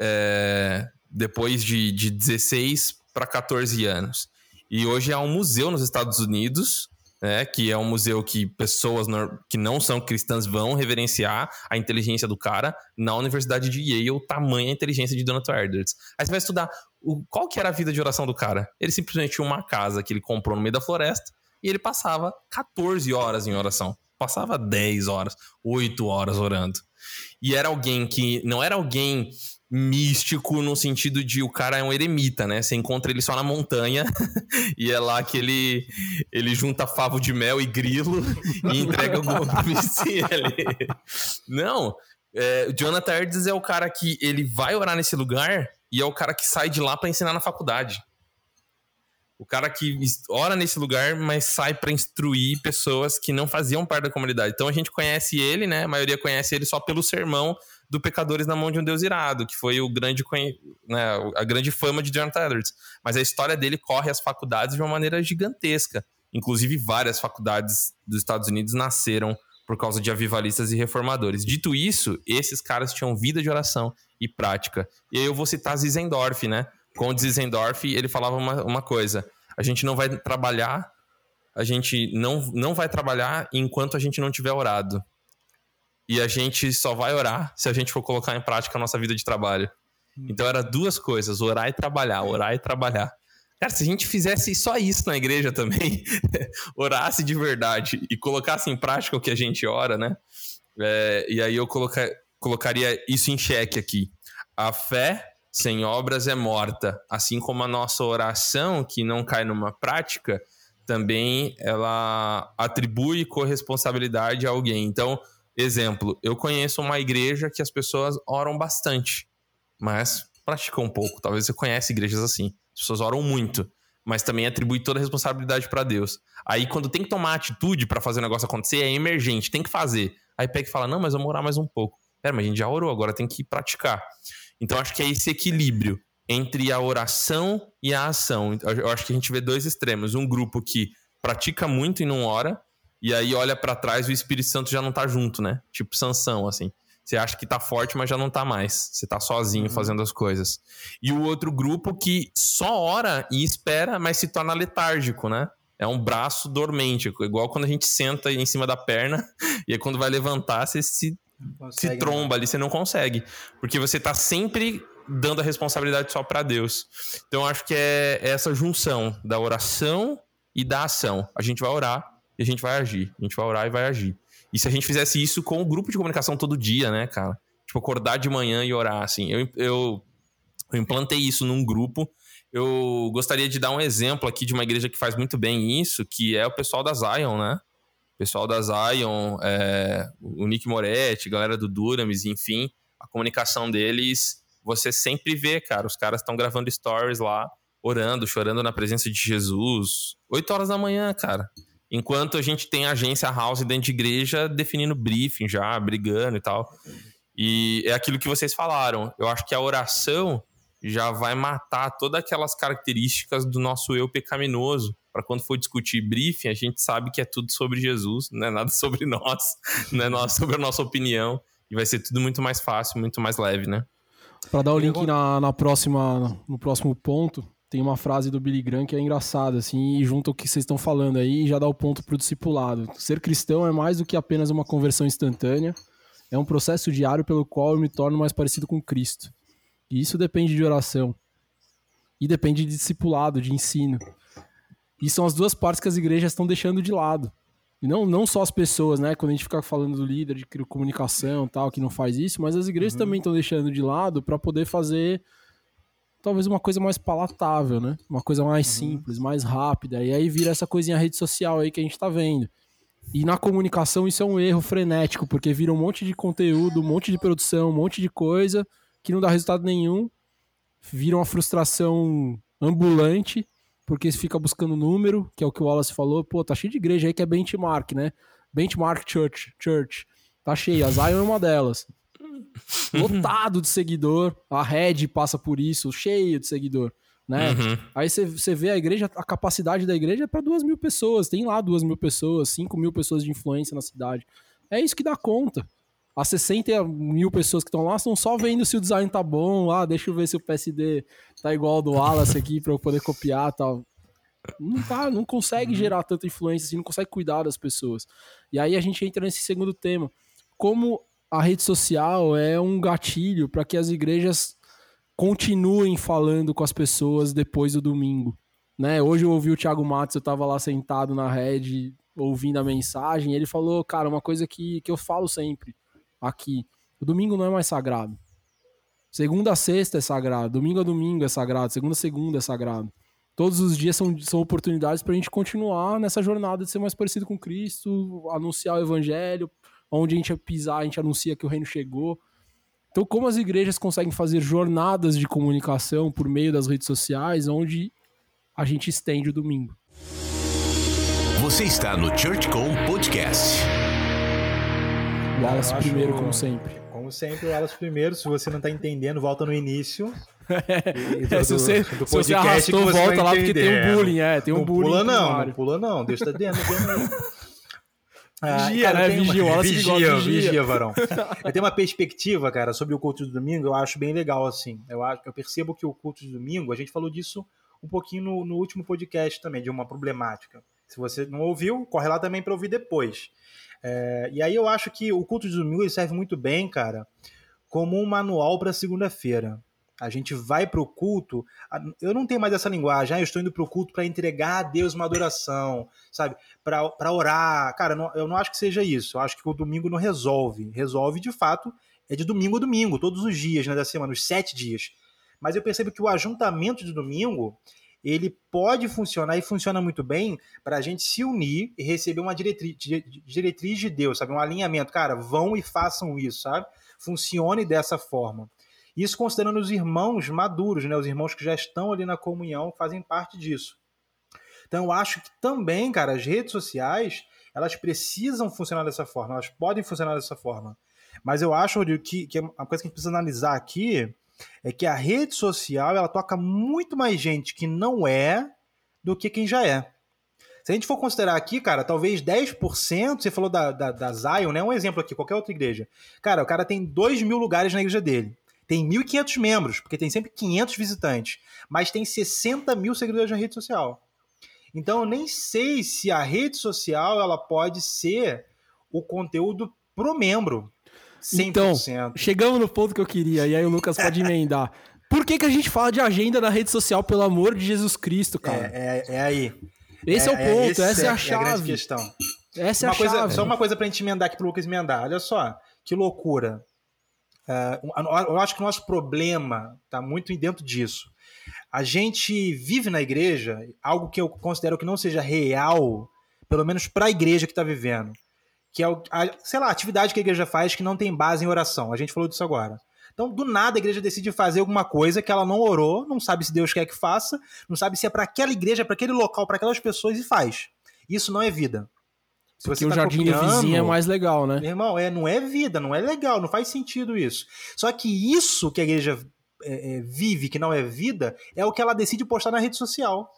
é, depois de, de 16 para 14 anos. E hoje há um museu nos Estados Unidos né, que é um museu que pessoas que não são cristãs vão reverenciar a inteligência do cara na Universidade de Yale, tamanha inteligência de Jonathan Edwards. Aí você vai estudar o, qual que era a vida de oração do cara. Ele simplesmente tinha uma casa que ele comprou no meio da floresta e ele passava 14 horas em oração. Passava 10 horas, 8 horas orando. E era alguém que não era alguém místico no sentido de o cara é um eremita, né? Você encontra ele só na montanha e é lá que ele, ele junta favo de mel e grilo e entrega o ali. Não, é, Jonathan Edwards é o cara que ele vai orar nesse lugar e é o cara que sai de lá para ensinar na faculdade. O cara que ora nesse lugar, mas sai para instruir pessoas que não faziam parte da comunidade. Então a gente conhece ele, né? A maioria conhece ele só pelo sermão do Pecadores na Mão de um Deus Irado, que foi o grande, né, a grande fama de Jonathan Edwards. Mas a história dele corre as faculdades de uma maneira gigantesca. Inclusive, várias faculdades dos Estados Unidos nasceram por causa de avivalistas e reformadores. Dito isso, esses caras tinham vida de oração e prática. E aí eu vou citar Zizendorf, né? Com Zizendorf, ele falava uma, uma coisa: a gente não vai trabalhar, a gente não, não vai trabalhar enquanto a gente não tiver orado. E a gente só vai orar se a gente for colocar em prática a nossa vida de trabalho. Então era duas coisas, orar e trabalhar, orar e trabalhar. Cara, se a gente fizesse só isso na igreja também, orasse de verdade e colocasse em prática o que a gente ora, né? É, e aí eu coloca, colocaria isso em xeque aqui. A fé sem obras é morta, assim como a nossa oração, que não cai numa prática, também ela atribui corresponsabilidade a alguém. Então, Exemplo, eu conheço uma igreja que as pessoas oram bastante, mas praticam um pouco. Talvez você conhece igrejas assim. As pessoas oram muito, mas também atribui toda a responsabilidade para Deus. Aí quando tem que tomar atitude para fazer o negócio acontecer, é emergente, tem que fazer. Aí pega e fala: "Não, mas vamos orar mais um pouco". Pera, mas a gente já orou, agora tem que praticar. Então acho que é esse equilíbrio entre a oração e a ação. Eu acho que a gente vê dois extremos, um grupo que pratica muito e não ora, e aí olha para trás e o Espírito Santo já não tá junto, né? Tipo Sansão, assim. Você acha que tá forte, mas já não tá mais. Você tá sozinho uhum. fazendo as coisas. E o outro grupo que só ora e espera, mas se torna letárgico, né? É um braço dormente, igual quando a gente senta em cima da perna e aí quando vai levantar, você se, se tromba ali, você não consegue. Porque você tá sempre dando a responsabilidade só para Deus. Então acho que é essa junção da oração e da ação. A gente vai orar, e a gente vai agir. A gente vai orar e vai agir. E se a gente fizesse isso com o grupo de comunicação todo dia, né, cara? Tipo, acordar de manhã e orar, assim. Eu, eu, eu implantei isso num grupo. Eu gostaria de dar um exemplo aqui de uma igreja que faz muito bem isso, que é o pessoal da Zion, né? O pessoal da Zion, é, o Nick Moretti, galera do Duramis, enfim, a comunicação deles, você sempre vê, cara. Os caras estão gravando stories lá, orando, chorando na presença de Jesus. 8 horas da manhã, cara. Enquanto a gente tem agência house dentro de igreja definindo briefing já, brigando e tal. E é aquilo que vocês falaram. Eu acho que a oração já vai matar todas aquelas características do nosso eu pecaminoso. Para quando for discutir briefing, a gente sabe que é tudo sobre Jesus, não é nada sobre nós, não é nada sobre a nossa opinião. E vai ser tudo muito mais fácil, muito mais leve, né? Para dar o link na, na próxima, no próximo ponto, tem uma frase do Billy Graham que é engraçada, assim, e junto ao que vocês estão falando aí, já dá o ponto pro discipulado. Ser cristão é mais do que apenas uma conversão instantânea, é um processo diário pelo qual eu me torno mais parecido com Cristo. E isso depende de oração. E depende de discipulado, de ensino. E são as duas partes que as igrejas estão deixando de lado. E não, não só as pessoas, né? Quando a gente fica falando do líder de comunicação tal, que não faz isso, mas as igrejas uhum. também estão deixando de lado para poder fazer talvez uma coisa mais palatável, né? Uma coisa mais uhum. simples, mais rápida. E aí vira essa coisinha rede social aí que a gente tá vendo. E na comunicação isso é um erro frenético, porque vira um monte de conteúdo, um monte de produção, um monte de coisa que não dá resultado nenhum. Vira uma frustração ambulante, porque você fica buscando número, que é o que o Wallace falou. Pô, tá cheio de igreja aí que é benchmark, né? Benchmark Church, Church. Tá cheio. A Zion é uma delas. lotado de seguidor. A Red passa por isso, cheio de seguidor. Né? Uhum. Aí você vê a igreja, a capacidade da igreja é para duas mil pessoas. Tem lá duas mil pessoas, cinco mil pessoas de influência na cidade. É isso que dá conta. As 60 mil pessoas que estão lá estão só vendo se o design tá bom. Ah, deixa eu ver se o PSD tá igual ao do Wallace aqui para eu poder copiar tal. Não tá, não consegue uhum. gerar tanta influência assim, não consegue cuidar das pessoas. E aí a gente entra nesse segundo tema. Como a rede social é um gatilho para que as igrejas continuem falando com as pessoas depois do domingo. Né? Hoje eu ouvi o Thiago Matos, eu estava lá sentado na rede ouvindo a mensagem, ele falou, cara, uma coisa que, que eu falo sempre aqui, o domingo não é mais sagrado. Segunda a sexta é sagrado, domingo a domingo é sagrado, segunda a segunda é sagrado. Todos os dias são, são oportunidades para a gente continuar nessa jornada de ser mais parecido com Cristo, anunciar o evangelho, onde a gente pisar, a gente anuncia que o reino chegou. Então, como as igrejas conseguem fazer jornadas de comunicação por meio das redes sociais, onde a gente estende o domingo? Você está no ChurchCom Podcast. O Wallace acho, primeiro, como sempre. Como sempre, o Wallace primeiro. Se você não está entendendo, volta no início. do, é, se você, do se você arrastou, você volta lá porque tem um bullying, é, tem um não bullying. Pula não, não pula não, Deus está dentro, dentro ah, vigia, cara, né? Vigia, uma... vigia, vigia, vigia, varão. eu tenho uma perspectiva, cara, sobre o culto de domingo, eu acho bem legal, assim. Eu, acho, eu percebo que o culto de domingo, a gente falou disso um pouquinho no, no último podcast também, de uma problemática. Se você não ouviu, corre lá também para ouvir depois. É, e aí eu acho que o culto de domingo ele serve muito bem, cara, como um manual para segunda-feira. A gente vai para o culto. Eu não tenho mais essa linguagem. Ah, eu estou indo para o culto para entregar a Deus uma adoração, sabe? Para orar. Cara, não, eu não acho que seja isso. Eu acho que o domingo não resolve. Resolve, de fato, é de domingo a domingo, todos os dias né, da semana, os sete dias. Mas eu percebo que o ajuntamento de domingo ele pode funcionar e funciona muito bem para a gente se unir e receber uma diretriz, diretriz de Deus, sabe? Um alinhamento. Cara, vão e façam isso, sabe? Funcione dessa forma. Isso considerando os irmãos maduros, né? Os irmãos que já estão ali na comunhão fazem parte disso. Então eu acho que também, cara, as redes sociais, elas precisam funcionar dessa forma, elas podem funcionar dessa forma. Mas eu acho que, que uma coisa que a gente precisa analisar aqui é que a rede social ela toca muito mais gente que não é do que quem já é. Se a gente for considerar aqui, cara, talvez 10%, você falou da, da, da Zion, né? Um exemplo aqui, qualquer outra igreja. Cara, o cara tem 2 mil lugares na igreja dele. Tem 1.500 membros, porque tem sempre 500 visitantes, mas tem 60 mil seguidores na rede social. Então eu nem sei se a rede social ela pode ser o conteúdo pro membro. 100%. Então, chegamos no ponto que eu queria, e aí o Lucas pode emendar. Por que, que a gente fala de agenda na rede social, pelo amor de Jesus Cristo, cara? É, é, é aí. Esse é, é o ponto, essa é a chave. É a questão. Essa é uma a coisa, chave. Só uma coisa pra gente emendar aqui pro Lucas emendar. Olha só, que loucura. Uh, eu acho que o nosso problema está muito dentro disso. A gente vive na igreja algo que eu considero que não seja real, pelo menos para a igreja que está vivendo, que é, a, sei lá, a atividade que a igreja faz que não tem base em oração. A gente falou disso agora. Então, do nada, a igreja decide fazer alguma coisa que ela não orou, não sabe se Deus quer que faça, não sabe se é para aquela igreja, para aquele local, para aquelas pessoas e faz. Isso não é vida. Se Porque o tá jardim copiando, do vizinho é mais legal, né? Irmão, é, não é vida, não é legal, não faz sentido isso. Só que isso que a igreja é, é, vive, que não é vida, é o que ela decide postar na rede social.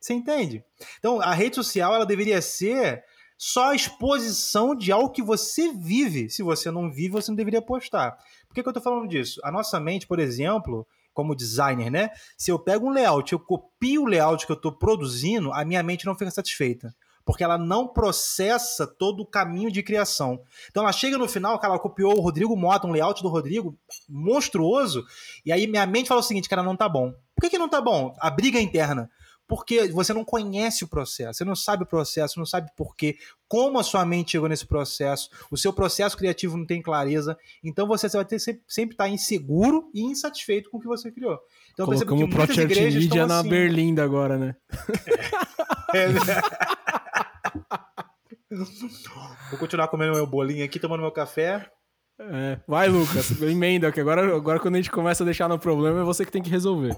Você entende? Então, a rede social ela deveria ser só a exposição de algo que você vive. Se você não vive, você não deveria postar. Por que, que eu estou falando disso? A nossa mente, por exemplo, como designer, né? Se eu pego um layout, eu copio o layout que eu estou produzindo, a minha mente não fica satisfeita. Porque ela não processa todo o caminho de criação. Então ela chega no final, que ela copiou o Rodrigo Mota, um layout do Rodrigo monstruoso, e aí minha mente fala o seguinte, cara, não tá bom. Por que, que não tá bom? A briga é interna porque você não conhece o processo, você não sabe o processo, não sabe porquê, como a sua mente chegou nesse processo, o seu processo criativo não tem clareza, então você vai ter sempre, estar inseguro e insatisfeito com o que você criou. Então Colocamos o Project Media na assim. Berlinda agora, né? É, né? Vou continuar comendo meu bolinho aqui, tomando meu café. É. Vai, Lucas, emenda, que agora, agora quando a gente começa a deixar no problema é você que tem que resolver.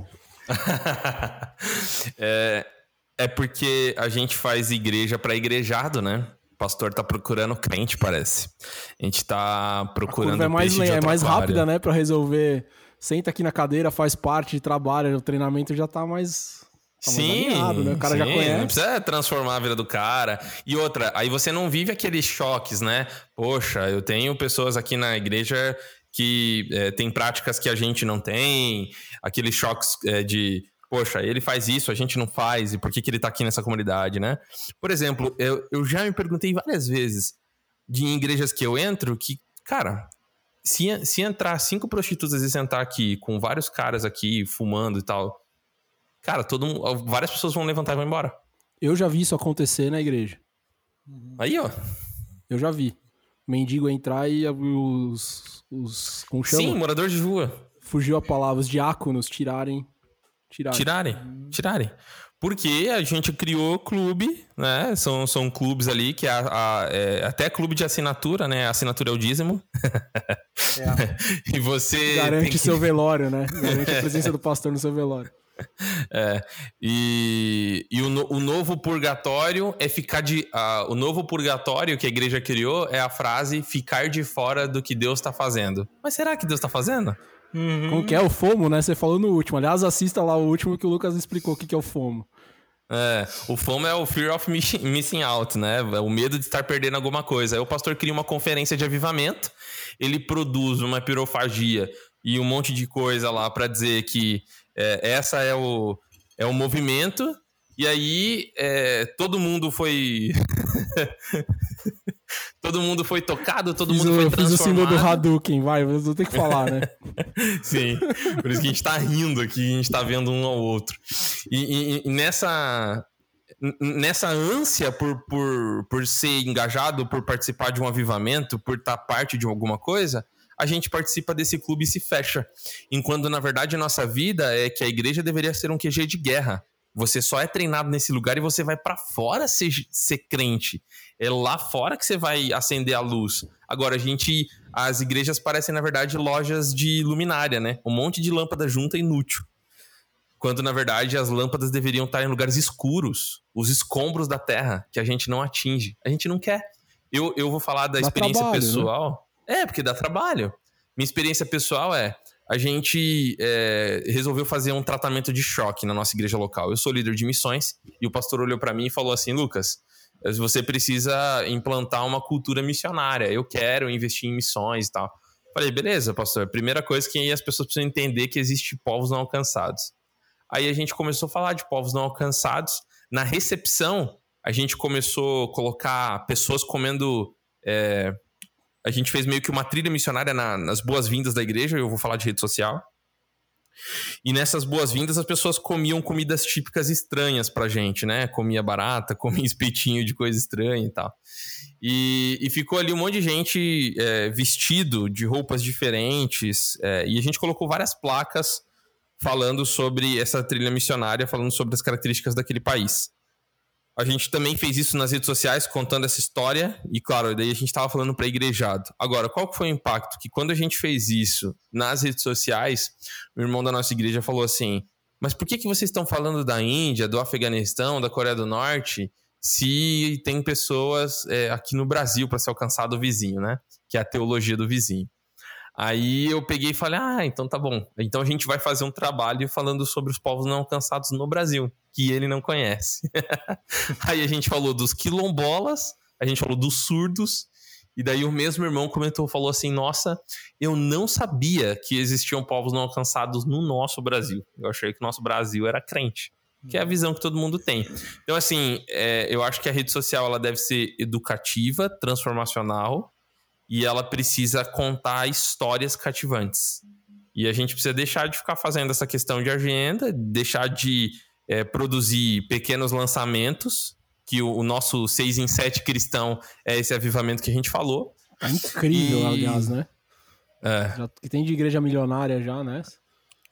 é, é porque a gente faz igreja para igrejado, né? O pastor tá procurando crente, parece. A gente tá procurando. A é mais, é mais rápida, né? Para resolver. Senta aqui na cadeira, faz parte, trabalha, o treinamento já tá mais. Sim, alinhado, né? o cara sim, já conhece. Não precisa transformar a vida do cara. E outra, aí você não vive aqueles choques, né? Poxa, eu tenho pessoas aqui na igreja que é, tem práticas que a gente não tem, aqueles choques é, de poxa, ele faz isso, a gente não faz, e por que, que ele tá aqui nessa comunidade, né? Por exemplo, eu, eu já me perguntei várias vezes de igrejas que eu entro que, cara, se, se entrar cinco prostitutas e sentar aqui com vários caras aqui fumando e tal, cara, todo várias pessoas vão levantar e vão embora. Eu já vi isso acontecer na igreja. Aí, ó. Eu já vi. Mendigo entrar e os. os como chama? Sim, morador de rua. Fugiu a palavra, os diáconos tirarem. Tirarem. Tirarem. Tirarem. Porque a gente criou clube, né? São, são clubes ali que a, a, é até clube de assinatura, né? Assinatura é o dízimo. É. e você. Garante que... seu velório, né? Garante a presença do pastor no seu velório. É, e, e o, o, novo purgatório é ficar de. Uh, o novo purgatório que a igreja criou é a frase ficar de fora do que Deus está fazendo. Mas será que Deus está fazendo? Uhum. Como que é o FOMO, né? Você falou no último. Aliás, assista lá o último que o Lucas explicou o que, que é o FOMO. É, o FOMO é o Fear of Missing Out, né? É o medo de estar perdendo alguma coisa. Aí o pastor cria uma conferência de avivamento, ele produz uma pirofagia e um monte de coisa lá para dizer que é, essa é o, é o movimento, e aí é, todo mundo foi. todo mundo foi tocado, todo fiz mundo foi transformado. Fiz o símbolo do Hadouken, vai, vou ter que falar, né? Sim, por isso que a gente tá rindo aqui, a gente tá vendo um ao outro. E, e, e nessa, nessa ânsia por, por, por ser engajado, por participar de um avivamento, por estar parte de alguma coisa, a gente participa desse clube e se fecha. Enquanto, na verdade, a nossa vida é que a igreja deveria ser um QG de guerra. Você só é treinado nesse lugar e você vai para fora ser, ser crente. É lá fora que você vai acender a luz. Agora, a gente. As igrejas parecem, na verdade, lojas de luminária, né? Um monte de lâmpada junta inútil. Quando, na verdade, as lâmpadas deveriam estar em lugares escuros os escombros da terra que a gente não atinge. A gente não quer. Eu, eu vou falar da dá experiência trabalho, né? pessoal. Né? É, porque dá trabalho. Minha experiência pessoal é: a gente é, resolveu fazer um tratamento de choque na nossa igreja local. Eu sou líder de missões e o pastor olhou para mim e falou assim: Lucas, você precisa implantar uma cultura missionária. Eu quero investir em missões e tal. Falei, beleza, pastor. Primeira coisa que as pessoas precisam entender que existe povos não alcançados. Aí a gente começou a falar de povos não alcançados. Na recepção, a gente começou a colocar pessoas comendo é, a gente fez meio que uma trilha missionária na, nas boas-vindas da igreja, eu vou falar de rede social. E nessas boas-vindas as pessoas comiam comidas típicas estranhas pra gente, né? Comia barata, comia espetinho de coisa estranha e tal. E, e ficou ali um monte de gente é, vestido de roupas diferentes. É, e a gente colocou várias placas falando sobre essa trilha missionária, falando sobre as características daquele país. A gente também fez isso nas redes sociais, contando essa história. E, claro, daí a gente estava falando para igrejado. Agora, qual foi o impacto? Que quando a gente fez isso nas redes sociais, o irmão da nossa igreja falou assim: Mas por que, que vocês estão falando da Índia, do Afeganistão, da Coreia do Norte, se tem pessoas é, aqui no Brasil para ser alcançado o vizinho, né? Que é a teologia do vizinho. Aí eu peguei e falei: ah, então tá bom. Então a gente vai fazer um trabalho falando sobre os povos não alcançados no Brasil, que ele não conhece. Aí a gente falou dos quilombolas, a gente falou dos surdos E daí o mesmo irmão comentou, falou assim: Nossa, eu não sabia que existiam povos não alcançados no nosso Brasil. Eu achei que o nosso Brasil era crente. Que é a visão que todo mundo tem. Então, assim, é, eu acho que a rede social ela deve ser educativa, transformacional, e ela precisa contar histórias cativantes. E a gente precisa deixar de ficar fazendo essa questão de agenda, deixar de é, produzir pequenos lançamentos, que o, o, nosso 6 em 7 cristão é esse avivamento que a gente falou. É incrível, e... aliás, né? É. Já, que tem de igreja milionária já, né?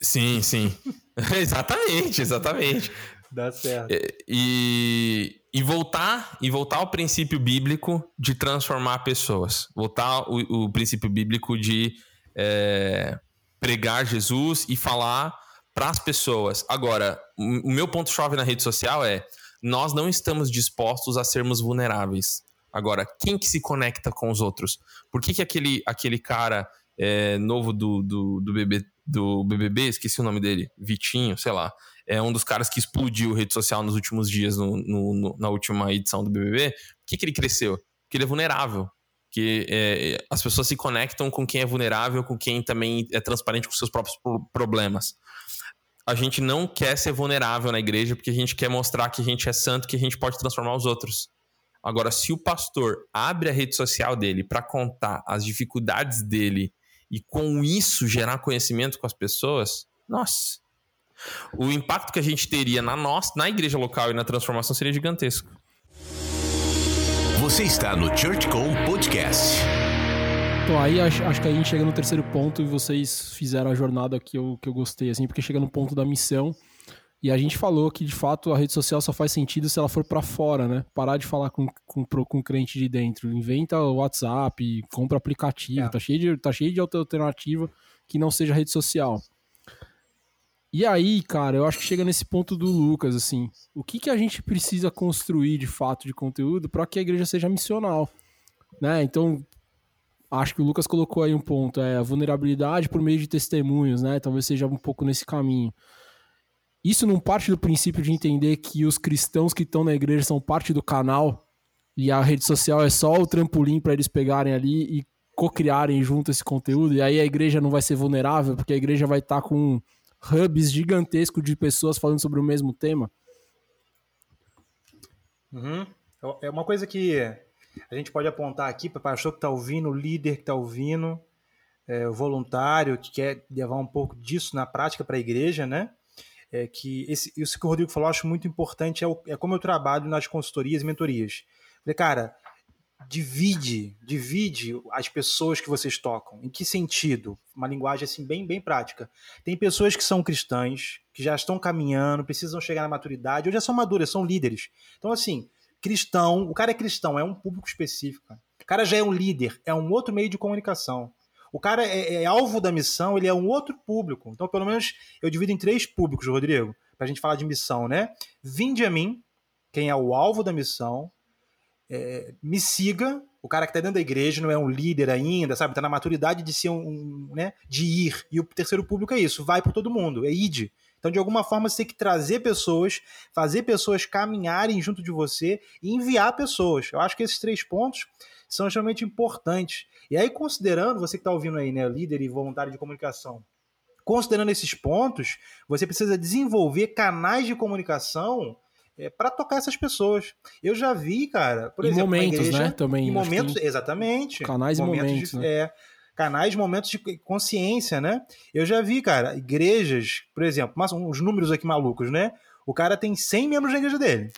Sim, sim. exatamente, exatamente. Dá certo. E, e, voltar e voltar ao princípio bíblico de transformar pessoas. Voltar o, o princípio bíblico de é, pregar Jesus e falar para as pessoas. Agora, o meu ponto-chave na rede social é nós não estamos dispostos a sermos vulneráveis. Agora, quem que se conecta com os outros? Por que, que aquele, aquele cara é, novo do, do, do, do BBB, esqueci o nome dele, Vitinho, sei lá, é um dos caras que explodiu rede social nos últimos dias, no, no, no, na última edição do BBB. Por que, que ele cresceu? Porque ele é vulnerável que é, as pessoas se conectam com quem é vulnerável, com quem também é transparente com seus próprios problemas. A gente não quer ser vulnerável na igreja porque a gente quer mostrar que a gente é santo, que a gente pode transformar os outros. Agora, se o pastor abre a rede social dele para contar as dificuldades dele e com isso gerar conhecimento com as pessoas, nossa, o impacto que a gente teria na nossa, na igreja local e na transformação seria gigantesco. Você está no ChurchCom Podcast. Então, aí acho, acho, que a gente chega no terceiro ponto e vocês fizeram a jornada que eu, que eu gostei, assim, porque chega no ponto da missão. E a gente falou que, de fato, a rede social só faz sentido se ela for para fora, né? Parar de falar com, com, com o crente de dentro. Inventa o WhatsApp, compra aplicativo, é. tá, cheio de, tá cheio de alternativa que não seja rede social. E aí, cara, eu acho que chega nesse ponto do Lucas, assim, o que, que a gente precisa construir de fato de conteúdo para que a igreja seja missional, né? Então, acho que o Lucas colocou aí um ponto, é a vulnerabilidade por meio de testemunhos, né? Talvez seja um pouco nesse caminho. Isso não parte do princípio de entender que os cristãos que estão na igreja são parte do canal e a rede social é só o trampolim para eles pegarem ali e co-criarem junto esse conteúdo, e aí a igreja não vai ser vulnerável, porque a igreja vai estar tá com hubs gigantescos de pessoas falando sobre o mesmo tema? Uhum. É uma coisa que a gente pode apontar aqui para o pastor que está ouvindo, o líder que está ouvindo, é, o voluntário que quer levar um pouco disso na prática para a igreja, né? É que esse, isso que o Rodrigo falou, eu acho muito importante, é, o, é como eu trabalho nas consultorias e mentorias. Falei, cara, divide, divide as pessoas que vocês tocam. Em que sentido? Uma linguagem assim bem, bem prática. Tem pessoas que são cristãs, que já estão caminhando, precisam chegar na maturidade, ou já são maduras, são líderes. Então assim, cristão, o cara é cristão, é um público específico. O cara já é um líder, é um outro meio de comunicação. O cara é, é alvo da missão, ele é um outro público. Então, pelo menos, eu divido em três públicos, Rodrigo, para a gente falar de missão, né? Vinde a mim, quem é o alvo da missão, é, me siga. O cara que está dentro da igreja não é um líder ainda, sabe? Está na maturidade de ser um, um, né? De ir. E o terceiro público é isso, vai por todo mundo, é id. Então, de alguma forma, você tem que trazer pessoas, fazer pessoas caminharem junto de você e enviar pessoas. Eu acho que esses três pontos são extremamente importantes. E aí, considerando, você que está ouvindo aí, né, líder e voluntário de comunicação, considerando esses pontos, você precisa desenvolver canais de comunicação é, para tocar essas pessoas. Eu já vi, cara, por em exemplo, momentos, igreja, né? Também. Momentos, exatamente. Canais e momentos, de, né? É, canais, momentos de consciência, né? Eu já vi, cara, igrejas, por exemplo, uns números aqui malucos, né? O cara tem 100 membros na igreja dele.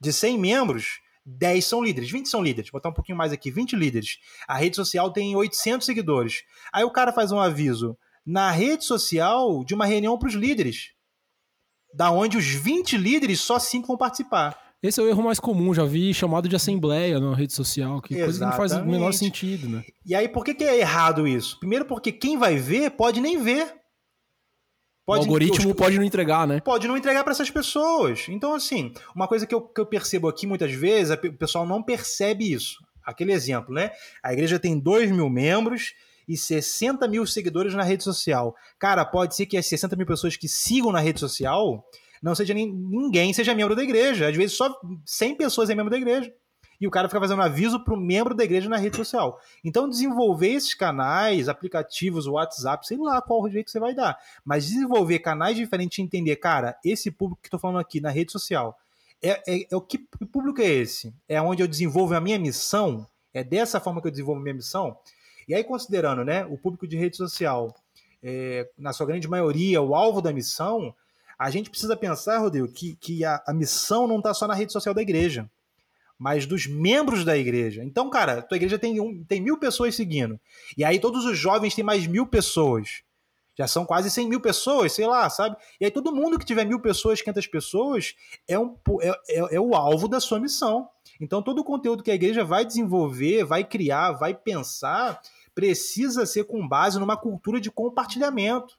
De 100 membros, 10 são líderes, 20 são líderes. Vou botar um pouquinho mais aqui, 20 líderes. A rede social tem 800 seguidores. Aí o cara faz um aviso na rede social de uma reunião para os líderes da onde os 20 líderes só 5 vão participar. Esse é o erro mais comum, já vi chamado de assembleia na rede social, que Exatamente. coisa que não faz o menor sentido, né? E aí, por que, que é errado isso? Primeiro, porque quem vai ver pode nem ver. Pode, o algoritmo os, pode não entregar, né? Pode não entregar para essas pessoas. Então, assim, uma coisa que eu, que eu percebo aqui muitas vezes, o pessoal não percebe isso. Aquele exemplo, né? A igreja tem 2 mil membros e 60 mil seguidores na rede social. Cara, pode ser que as 60 mil pessoas que sigam na rede social não seja ninguém seja membro da igreja. Às vezes só 100 pessoas é membro da igreja. e o cara fica fazendo aviso para o membro da igreja na rede social. Então, desenvolver esses canais, aplicativos, WhatsApp, sei lá qual jeito você vai dar, mas desenvolver canais diferentes e entender, cara, esse público que estou falando aqui na rede social, é, é, é o que público é esse? É onde eu desenvolvo a minha missão? É dessa forma que eu desenvolvo a minha missão? E aí, considerando né, o público de rede social, é, na sua grande maioria, o alvo da missão, a gente precisa pensar, Rodrigo, que, que a, a missão não está só na rede social da igreja mas dos membros da igreja. Então, cara, tua igreja tem, um, tem mil pessoas seguindo. E aí todos os jovens têm mais mil pessoas. Já são quase 100 mil pessoas, sei lá, sabe? E aí todo mundo que tiver mil pessoas, 500 pessoas, é, um, é, é, é o alvo da sua missão. Então todo o conteúdo que a igreja vai desenvolver, vai criar, vai pensar, precisa ser com base numa cultura de compartilhamento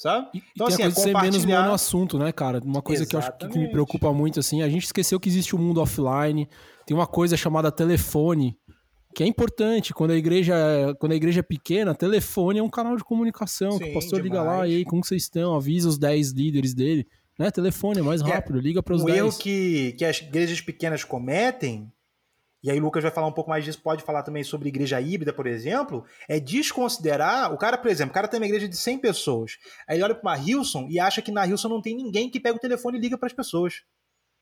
sabe? Então, e assim, é ser menos assunto, né, cara? Uma coisa Exatamente. que eu acho que me preocupa muito, assim, a gente esqueceu que existe o um mundo offline, tem uma coisa chamada telefone, que é importante. Quando a igreja, quando a igreja é pequena, telefone é um canal de comunicação. Sim, que o pastor demais. liga lá, e aí, como vocês estão? Avisa os 10 líderes dele. Né? Telefone é mais é, rápido, é, liga para os 10. O erro que, que as igrejas pequenas cometem, e aí o Lucas vai falar um pouco mais disso, pode falar também sobre igreja híbrida, por exemplo, é desconsiderar. O cara, por exemplo, o cara tem uma igreja de 100 pessoas. Aí ele olha para uma Hilson e acha que na Hilson não tem ninguém que pega o telefone e liga para as pessoas.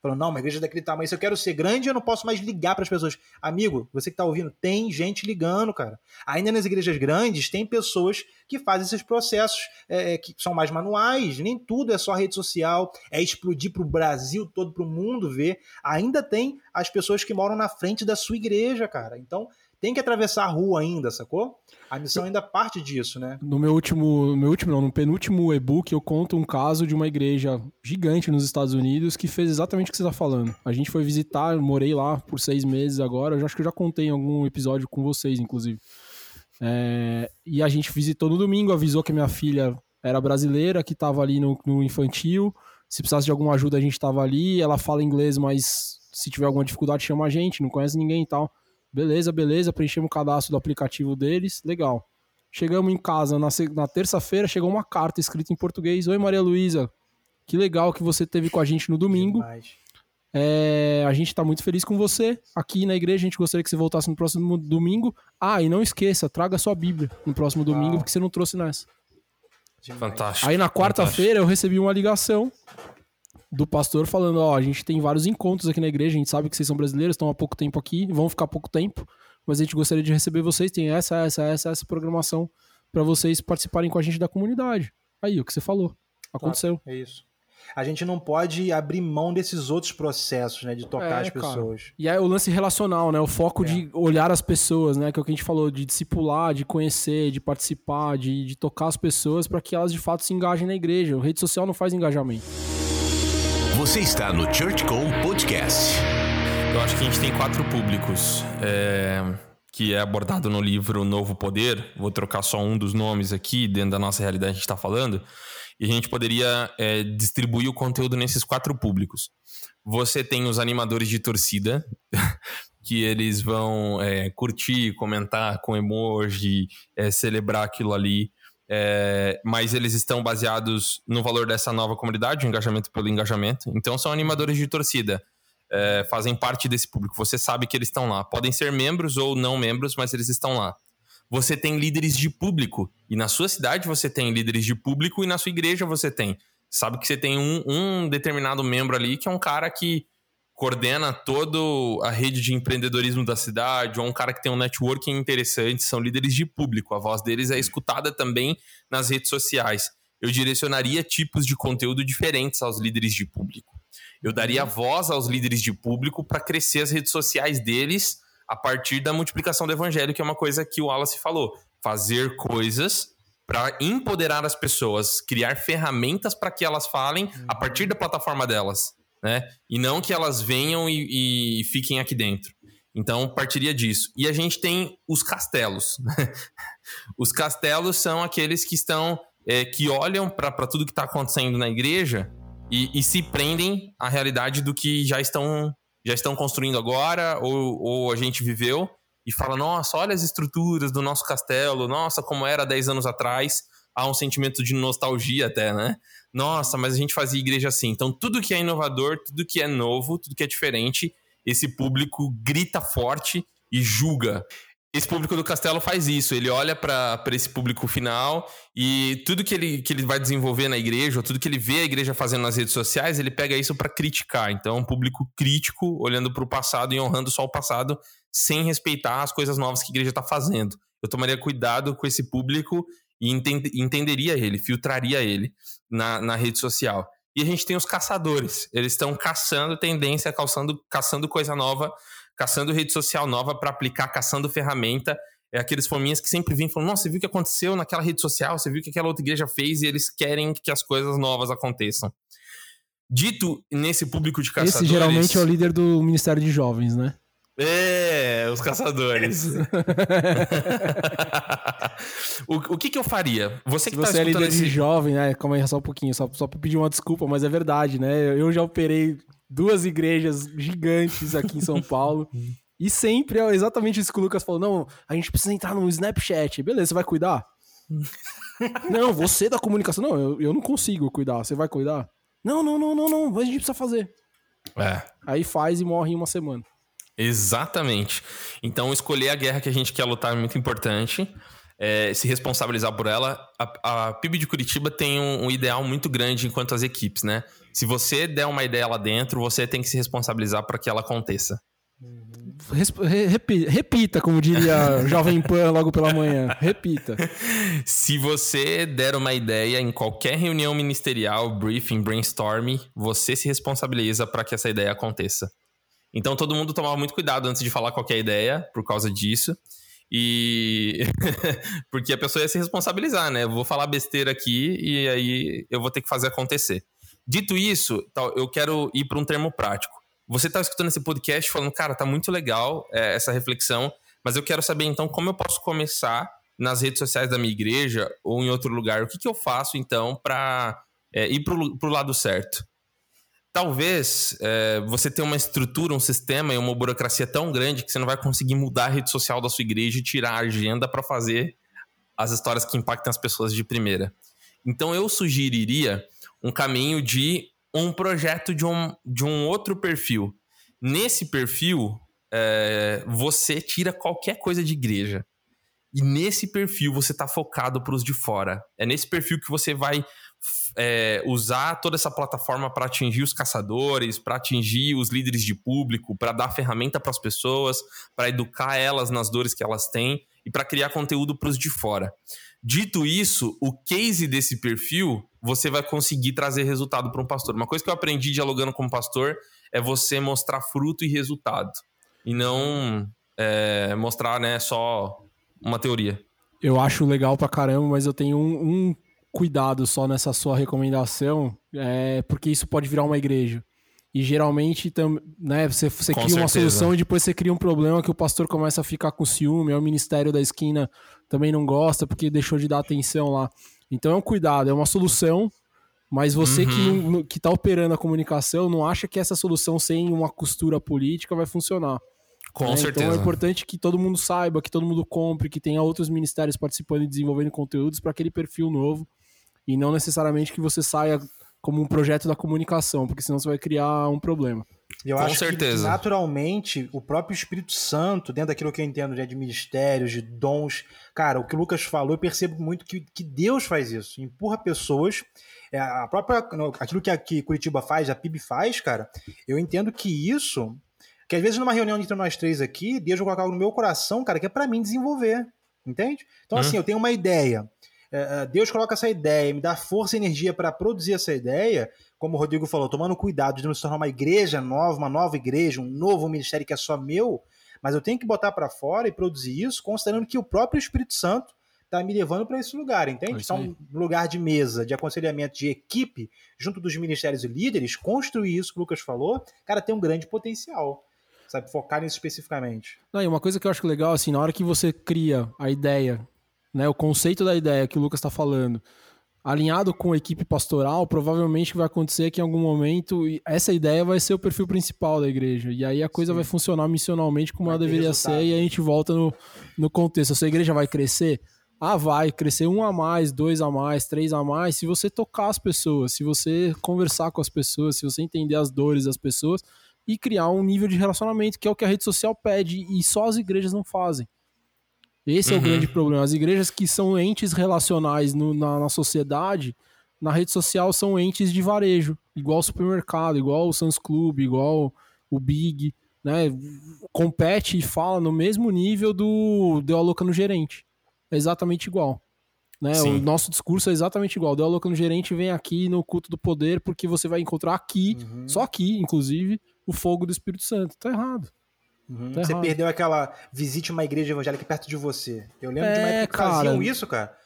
Falando, não, uma igreja daquele tamanho, se eu quero ser grande, eu não posso mais ligar para as pessoas. Amigo, você que está ouvindo, tem gente ligando, cara. Ainda nas igrejas grandes, tem pessoas que fazem esses processos é, é que são mais manuais. Nem tudo é só rede social, é explodir para o Brasil todo, para o mundo ver. Ainda tem as pessoas que moram na frente da sua igreja, cara. Então, tem que atravessar a rua ainda, sacou? A missão ainda parte disso, né? No meu último, no meu último, não, no penúltimo e-book eu conto um caso de uma igreja gigante nos Estados Unidos que fez exatamente o que você está falando. A gente foi visitar, morei lá por seis meses agora, eu acho que eu já contei em algum episódio com vocês, inclusive. É, e a gente visitou no domingo, avisou que a minha filha era brasileira, que estava ali no, no infantil. Se precisasse de alguma ajuda, a gente estava ali. Ela fala inglês, mas se tiver alguma dificuldade, chama a gente, não conhece ninguém e tal. Beleza, beleza, preenchemos o cadastro do aplicativo deles, legal. Chegamos em casa na, na terça-feira, chegou uma carta escrita em português. Oi, Maria Luísa, que legal que você teve com a gente no domingo. É, a gente está muito feliz com você aqui na igreja. A gente gostaria que você voltasse no próximo domingo. Ah, e não esqueça, traga sua Bíblia no próximo domingo, porque você não trouxe nessa. Fantástico. Aí na quarta-feira eu recebi uma ligação do pastor falando: Ó, a gente tem vários encontros aqui na igreja, a gente sabe que vocês são brasileiros, estão há pouco tempo aqui, vão ficar pouco tempo, mas a gente gostaria de receber vocês, tem essa, essa, essa, essa programação para vocês participarem com a gente da comunidade. Aí, o que você falou. Aconteceu. é isso. A gente não pode abrir mão desses outros processos, né? De tocar é, as pessoas. Cara. E aí o lance relacional, né? O foco é. de olhar as pessoas, né? Que é o que a gente falou, de discipular, de conhecer, de participar, de, de tocar as pessoas para que elas de fato se engajem na igreja. O rede social não faz engajamento. Você está no ChurchCom Podcast. Eu acho que a gente tem quatro públicos é, que é abordado no livro Novo Poder. Vou trocar só um dos nomes aqui, dentro da nossa realidade a gente está falando. E a gente poderia é, distribuir o conteúdo nesses quatro públicos. Você tem os animadores de torcida, que eles vão é, curtir, comentar com emoji, é, celebrar aquilo ali. É, mas eles estão baseados no valor dessa nova comunidade, o engajamento pelo engajamento. Então são animadores de torcida, é, fazem parte desse público. Você sabe que eles estão lá. Podem ser membros ou não membros, mas eles estão lá. Você tem líderes de público, e na sua cidade você tem líderes de público, e na sua igreja você tem. Sabe que você tem um, um determinado membro ali que é um cara que coordena toda a rede de empreendedorismo da cidade, ou um cara que tem um networking interessante, são líderes de público. A voz deles é escutada também nas redes sociais. Eu direcionaria tipos de conteúdo diferentes aos líderes de público. Eu daria voz aos líderes de público para crescer as redes sociais deles a partir da multiplicação do evangelho, que é uma coisa que o Wallace falou. Fazer coisas para empoderar as pessoas, criar ferramentas para que elas falem a partir da plataforma delas né? E não que elas venham e, e fiquem aqui dentro. Então, partiria disso. E a gente tem os castelos. os castelos são aqueles que estão, é, que olham para tudo que está acontecendo na igreja e, e, se prendem à realidade do que já estão, já estão construindo agora ou, ou a gente viveu e fala: nossa, olha as estruturas do nosso castelo, nossa, como era 10 anos atrás. Há um sentimento de nostalgia até, né? nossa, mas a gente fazia igreja assim. Então, tudo que é inovador, tudo que é novo, tudo que é diferente, esse público grita forte e julga. Esse público do Castelo faz isso, ele olha para esse público final e tudo que ele, que ele vai desenvolver na igreja, ou tudo que ele vê a igreja fazendo nas redes sociais, ele pega isso para criticar. Então, é um público crítico, olhando para o passado e honrando só o passado, sem respeitar as coisas novas que a igreja está fazendo. Eu tomaria cuidado com esse público e entend, entenderia ele, filtraria ele na, na rede social. E a gente tem os caçadores, eles estão caçando tendência, caçando, caçando coisa nova caçando rede social nova para aplicar, caçando ferramenta. É aqueles fominhas que sempre vêm falando: Nossa, você viu o que aconteceu naquela rede social? Você viu o que aquela outra igreja fez? E eles querem que as coisas novas aconteçam. Dito nesse público de caçadores. Esse geralmente é o líder do Ministério de Jovens, né? É, os caçadores. o, o que, que eu faria? Você que Se tá você é líder esse... de jovem, né? Calma aí, só um pouquinho, só, só pra pedir uma desculpa, mas é verdade, né? Eu já operei duas igrejas gigantes aqui em São Paulo. e sempre é exatamente isso que o Lucas falou: não, a gente precisa entrar no Snapchat. Beleza, você vai cuidar? não, você da comunicação. Não, eu, eu não consigo cuidar. Você vai cuidar? Não, não, não, não, não. A gente precisa fazer. É. Aí faz e morre em uma semana. Exatamente. Então, escolher a guerra que a gente quer lutar é muito importante. É, se responsabilizar por ela. A, a PIB de Curitiba tem um, um, ideal muito grande enquanto as equipes, né? Se você der uma ideia lá dentro, você tem que se responsabilizar para que ela aconteça. Repita, repita, como diria Jovem Pan logo pela manhã. Repita. Se você der uma ideia em qualquer reunião ministerial, briefing, brainstorming, você se responsabiliza para que essa ideia aconteça. Então todo mundo tomava muito cuidado antes de falar qualquer ideia por causa disso. E porque a pessoa ia se responsabilizar, né? Eu vou falar besteira aqui e aí eu vou ter que fazer acontecer. Dito isso, eu quero ir para um termo prático. Você está escutando esse podcast falando, cara, tá muito legal é, essa reflexão, mas eu quero saber então como eu posso começar nas redes sociais da minha igreja ou em outro lugar. O que, que eu faço então para é, ir para o lado certo? Talvez é, você tenha uma estrutura, um sistema e uma burocracia tão grande que você não vai conseguir mudar a rede social da sua igreja e tirar a agenda para fazer as histórias que impactam as pessoas de primeira. Então eu sugeriria um caminho de um projeto de um, de um outro perfil. Nesse perfil, é, você tira qualquer coisa de igreja. E nesse perfil você está focado para os de fora. É nesse perfil que você vai é, usar toda essa plataforma para atingir os caçadores, para atingir os líderes de público, para dar ferramenta para as pessoas, para educar elas nas dores que elas têm e para criar conteúdo para os de fora. Dito isso, o case desse perfil você vai conseguir trazer resultado para um pastor. Uma coisa que eu aprendi dialogando com um pastor é você mostrar fruto e resultado e não é, mostrar né, só uma teoria. Eu acho legal pra caramba, mas eu tenho um, um cuidado só nessa sua recomendação, é, porque isso pode virar uma igreja. E geralmente né, você, você cria certeza. uma solução e depois você cria um problema que o pastor começa a ficar com ciúme, o ministério da esquina também não gosta porque deixou de dar atenção lá. Então é um cuidado, é uma solução, mas você uhum. que, que tá operando a comunicação não acha que essa solução sem uma costura política vai funcionar. Com né? certeza. Então é importante que todo mundo saiba, que todo mundo compre, que tenha outros ministérios participando e desenvolvendo conteúdos para aquele perfil novo e não necessariamente que você saia como um projeto da comunicação, porque senão você vai criar um problema. Eu Com acho certeza. que naturalmente o próprio Espírito Santo, dentro daquilo que eu entendo de ministérios, de dons, cara, o que o Lucas falou, eu percebo muito que, que Deus faz isso, empurra pessoas. É, a própria, aquilo que, a, que Curitiba faz, a PIB faz, cara, eu entendo que isso, que às vezes numa reunião entre nós três aqui, Deus vai colocar algo no meu coração, cara, que é para mim desenvolver, entende? Então, hum. assim, eu tenho uma ideia, Deus coloca essa ideia, me dá força e energia para produzir essa ideia, como o Rodrigo falou, tomando cuidado de não se tornar uma igreja nova, uma nova igreja, um novo ministério que é só meu, mas eu tenho que botar para fora e produzir isso, considerando que o próprio Espírito Santo está me levando para esse lugar, entende? É então, um lugar de mesa, de aconselhamento, de equipe, junto dos ministérios e líderes, construir isso que o Lucas falou, cara, tem um grande potencial. Sabe, focar nisso especificamente. Não, e uma coisa que eu acho legal, assim, na hora que você cria a ideia né, o conceito da ideia que o Lucas está falando, alinhado com a equipe pastoral, provavelmente vai acontecer que em algum momento essa ideia vai ser o perfil principal da igreja. E aí a coisa Sim. vai funcionar missionalmente como vai ela deveria resultado. ser, e a gente volta no, no contexto. A sua igreja vai crescer? Ah, vai crescer um a mais, dois a mais, três a mais, se você tocar as pessoas, se você conversar com as pessoas, se você entender as dores das pessoas e criar um nível de relacionamento, que é o que a rede social pede e só as igrejas não fazem. Esse é o Uhum. grande problema. As igrejas que são entes relacionais no- na, na sociedade, na rede social são entes de varejo, igual o supermercado, igual o Sans Club, igual o Big, né? Compete e fala no mesmo nível do Deu a Louca no Gerente. É exatamente igual. Né? Sim. O nosso discurso é exatamente igual. Deu a Louca no Gerente vem aqui no culto do poder, porque você vai encontrar aqui, Uhum. só aqui, inclusive, o fogo do Espírito Santo. Tá errado. Uhum. Você errado. perdeu aquela visite uma igreja evangélica perto de você. Eu lembro de uma É, época que cara. faziam isso, cara.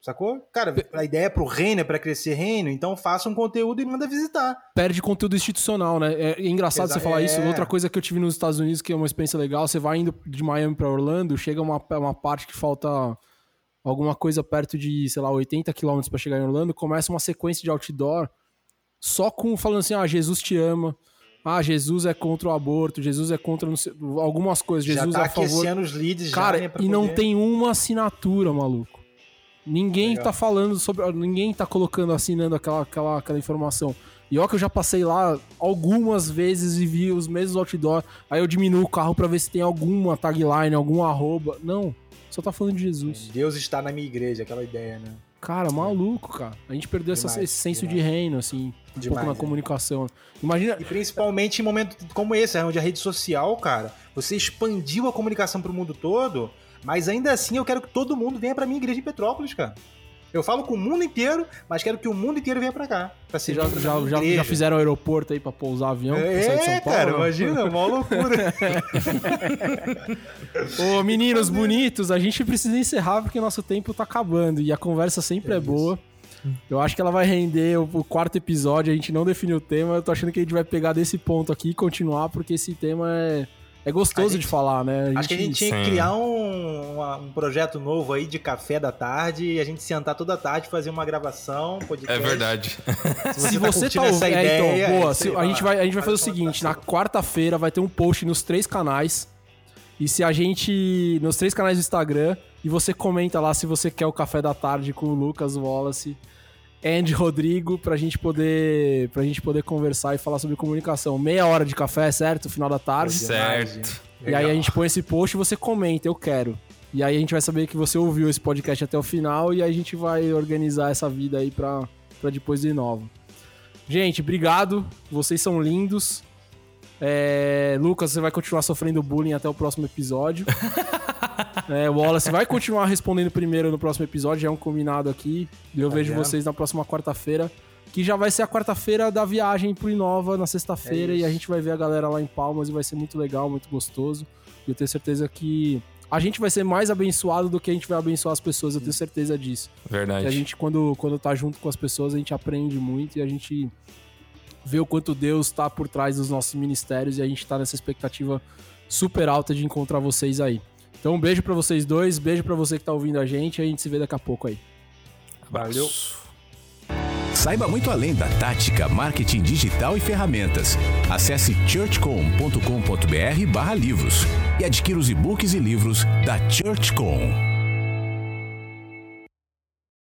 Sacou? Cara, a ideia é pro reino, é pra crescer reino, então faça um conteúdo e manda visitar. perde conteúdo institucional, né? É, é engraçado Exa- você falar é. isso. Outra coisa que eu tive nos Estados Unidos, que é uma experiência legal, você vai indo de Miami pra Orlando, chega uma, uma parte que falta alguma coisa perto de, sei lá, 80 quilômetros pra chegar em Orlando, começa uma sequência de outdoor só com falando assim, ah, Jesus te ama, ah, Jesus é contra o aborto, Jesus é contra não sei- algumas coisas, Jesus já tá é a favor... os leads Cara, já, né, e não poder- tem uma assinatura, maluco. Ninguém Legal. tá falando sobre. Ninguém tá colocando, assinando aquela, aquela, aquela informação. E ó, que eu já passei lá algumas vezes e vi os mesmos outdoor. Aí eu diminuo o carro pra ver se tem alguma tagline, algum arroba. Não, só tá falando de Jesus. Deus está na minha igreja, aquela ideia, né? Cara, maluco, cara. A gente perdeu essa- Demais, esse senso demais. de reino, assim, um Demais, pouco na é. comunicação. Imagina. E principalmente em momentos como esse, onde a rede social, cara, você expandiu a comunicação pro mundo todo, mas ainda assim eu quero que todo mundo venha pra minha igreja em Petrópolis, cara. Eu falo com o mundo inteiro, mas quero que o mundo inteiro venha pra cá. Pra ser Já, já, já, já fizeram aeroporto aí pra pousar avião? pra sair de São É, Paulo, cara, não? imagina, uma loucura. Ô, meninos bonitos, a gente precisa encerrar porque nosso tempo tá acabando e a conversa sempre é, boa. Eu acho que ela vai render o, o quarto episódio, a gente não definiu o tema. Eu tô achando que a gente vai pegar desse ponto aqui e continuar, porque esse tema é, é gostoso gente- de falar, né? Acho que a gente tinha que criar um, uma- um projeto novo aí de café da tarde e a gente sentar toda tarde, fazer uma gravação, podcast. É verdade. Se tá você tá curtindo ouvindo. essa É, ideia, então, boa. é se- aí, a, vai gente vai, a gente vai fazer o seguinte: na quarta-feira vai ter um post nos três canais. E se a gente. Nos três canais do Instagram. E você comenta lá se você quer o café da tarde com o Lucas Wallace and Rodrigo pra gente poder. Pra gente poder conversar e falar sobre comunicação. Meia hora de café, certo? Final da tarde. certo. E aí a gente põe esse post e você comenta, eu quero. E aí a gente vai saber que você ouviu esse podcast até o final e aí a gente vai organizar essa vida aí pra, pra depois de novo. Gente, obrigado. Vocês são lindos. É, Lucas, você vai continuar sofrendo bullying até o próximo episódio. é, Wallace vai continuar respondendo primeiro no próximo episódio, já é um combinado aqui. E eu Tá vejo vendo? vocês na próxima quarta-feira, que já vai ser a quarta-feira da viagem pro Inova na sexta-feira. É e a gente vai ver a galera lá em Palmas e vai ser muito legal, muito gostoso. E eu tenho certeza que a gente vai ser mais abençoado do que a gente vai abençoar as pessoas, eu tenho certeza disso. Verdade. Que a gente, quando, quando tá junto com as pessoas, a gente aprende muito e a gente vê o quanto Deus tá por trás dos nossos ministérios e a gente tá nessa expectativa super alta de encontrar vocês aí. Então, um beijo pra vocês dois, beijo pra você que tá ouvindo a gente e a gente se vê daqui a pouco aí. Abraço. Saiba muito além da tática, marketing digital e ferramentas. Acesse churchcom.com.br barra livros e adquira os e-books e livros da ChurchCom.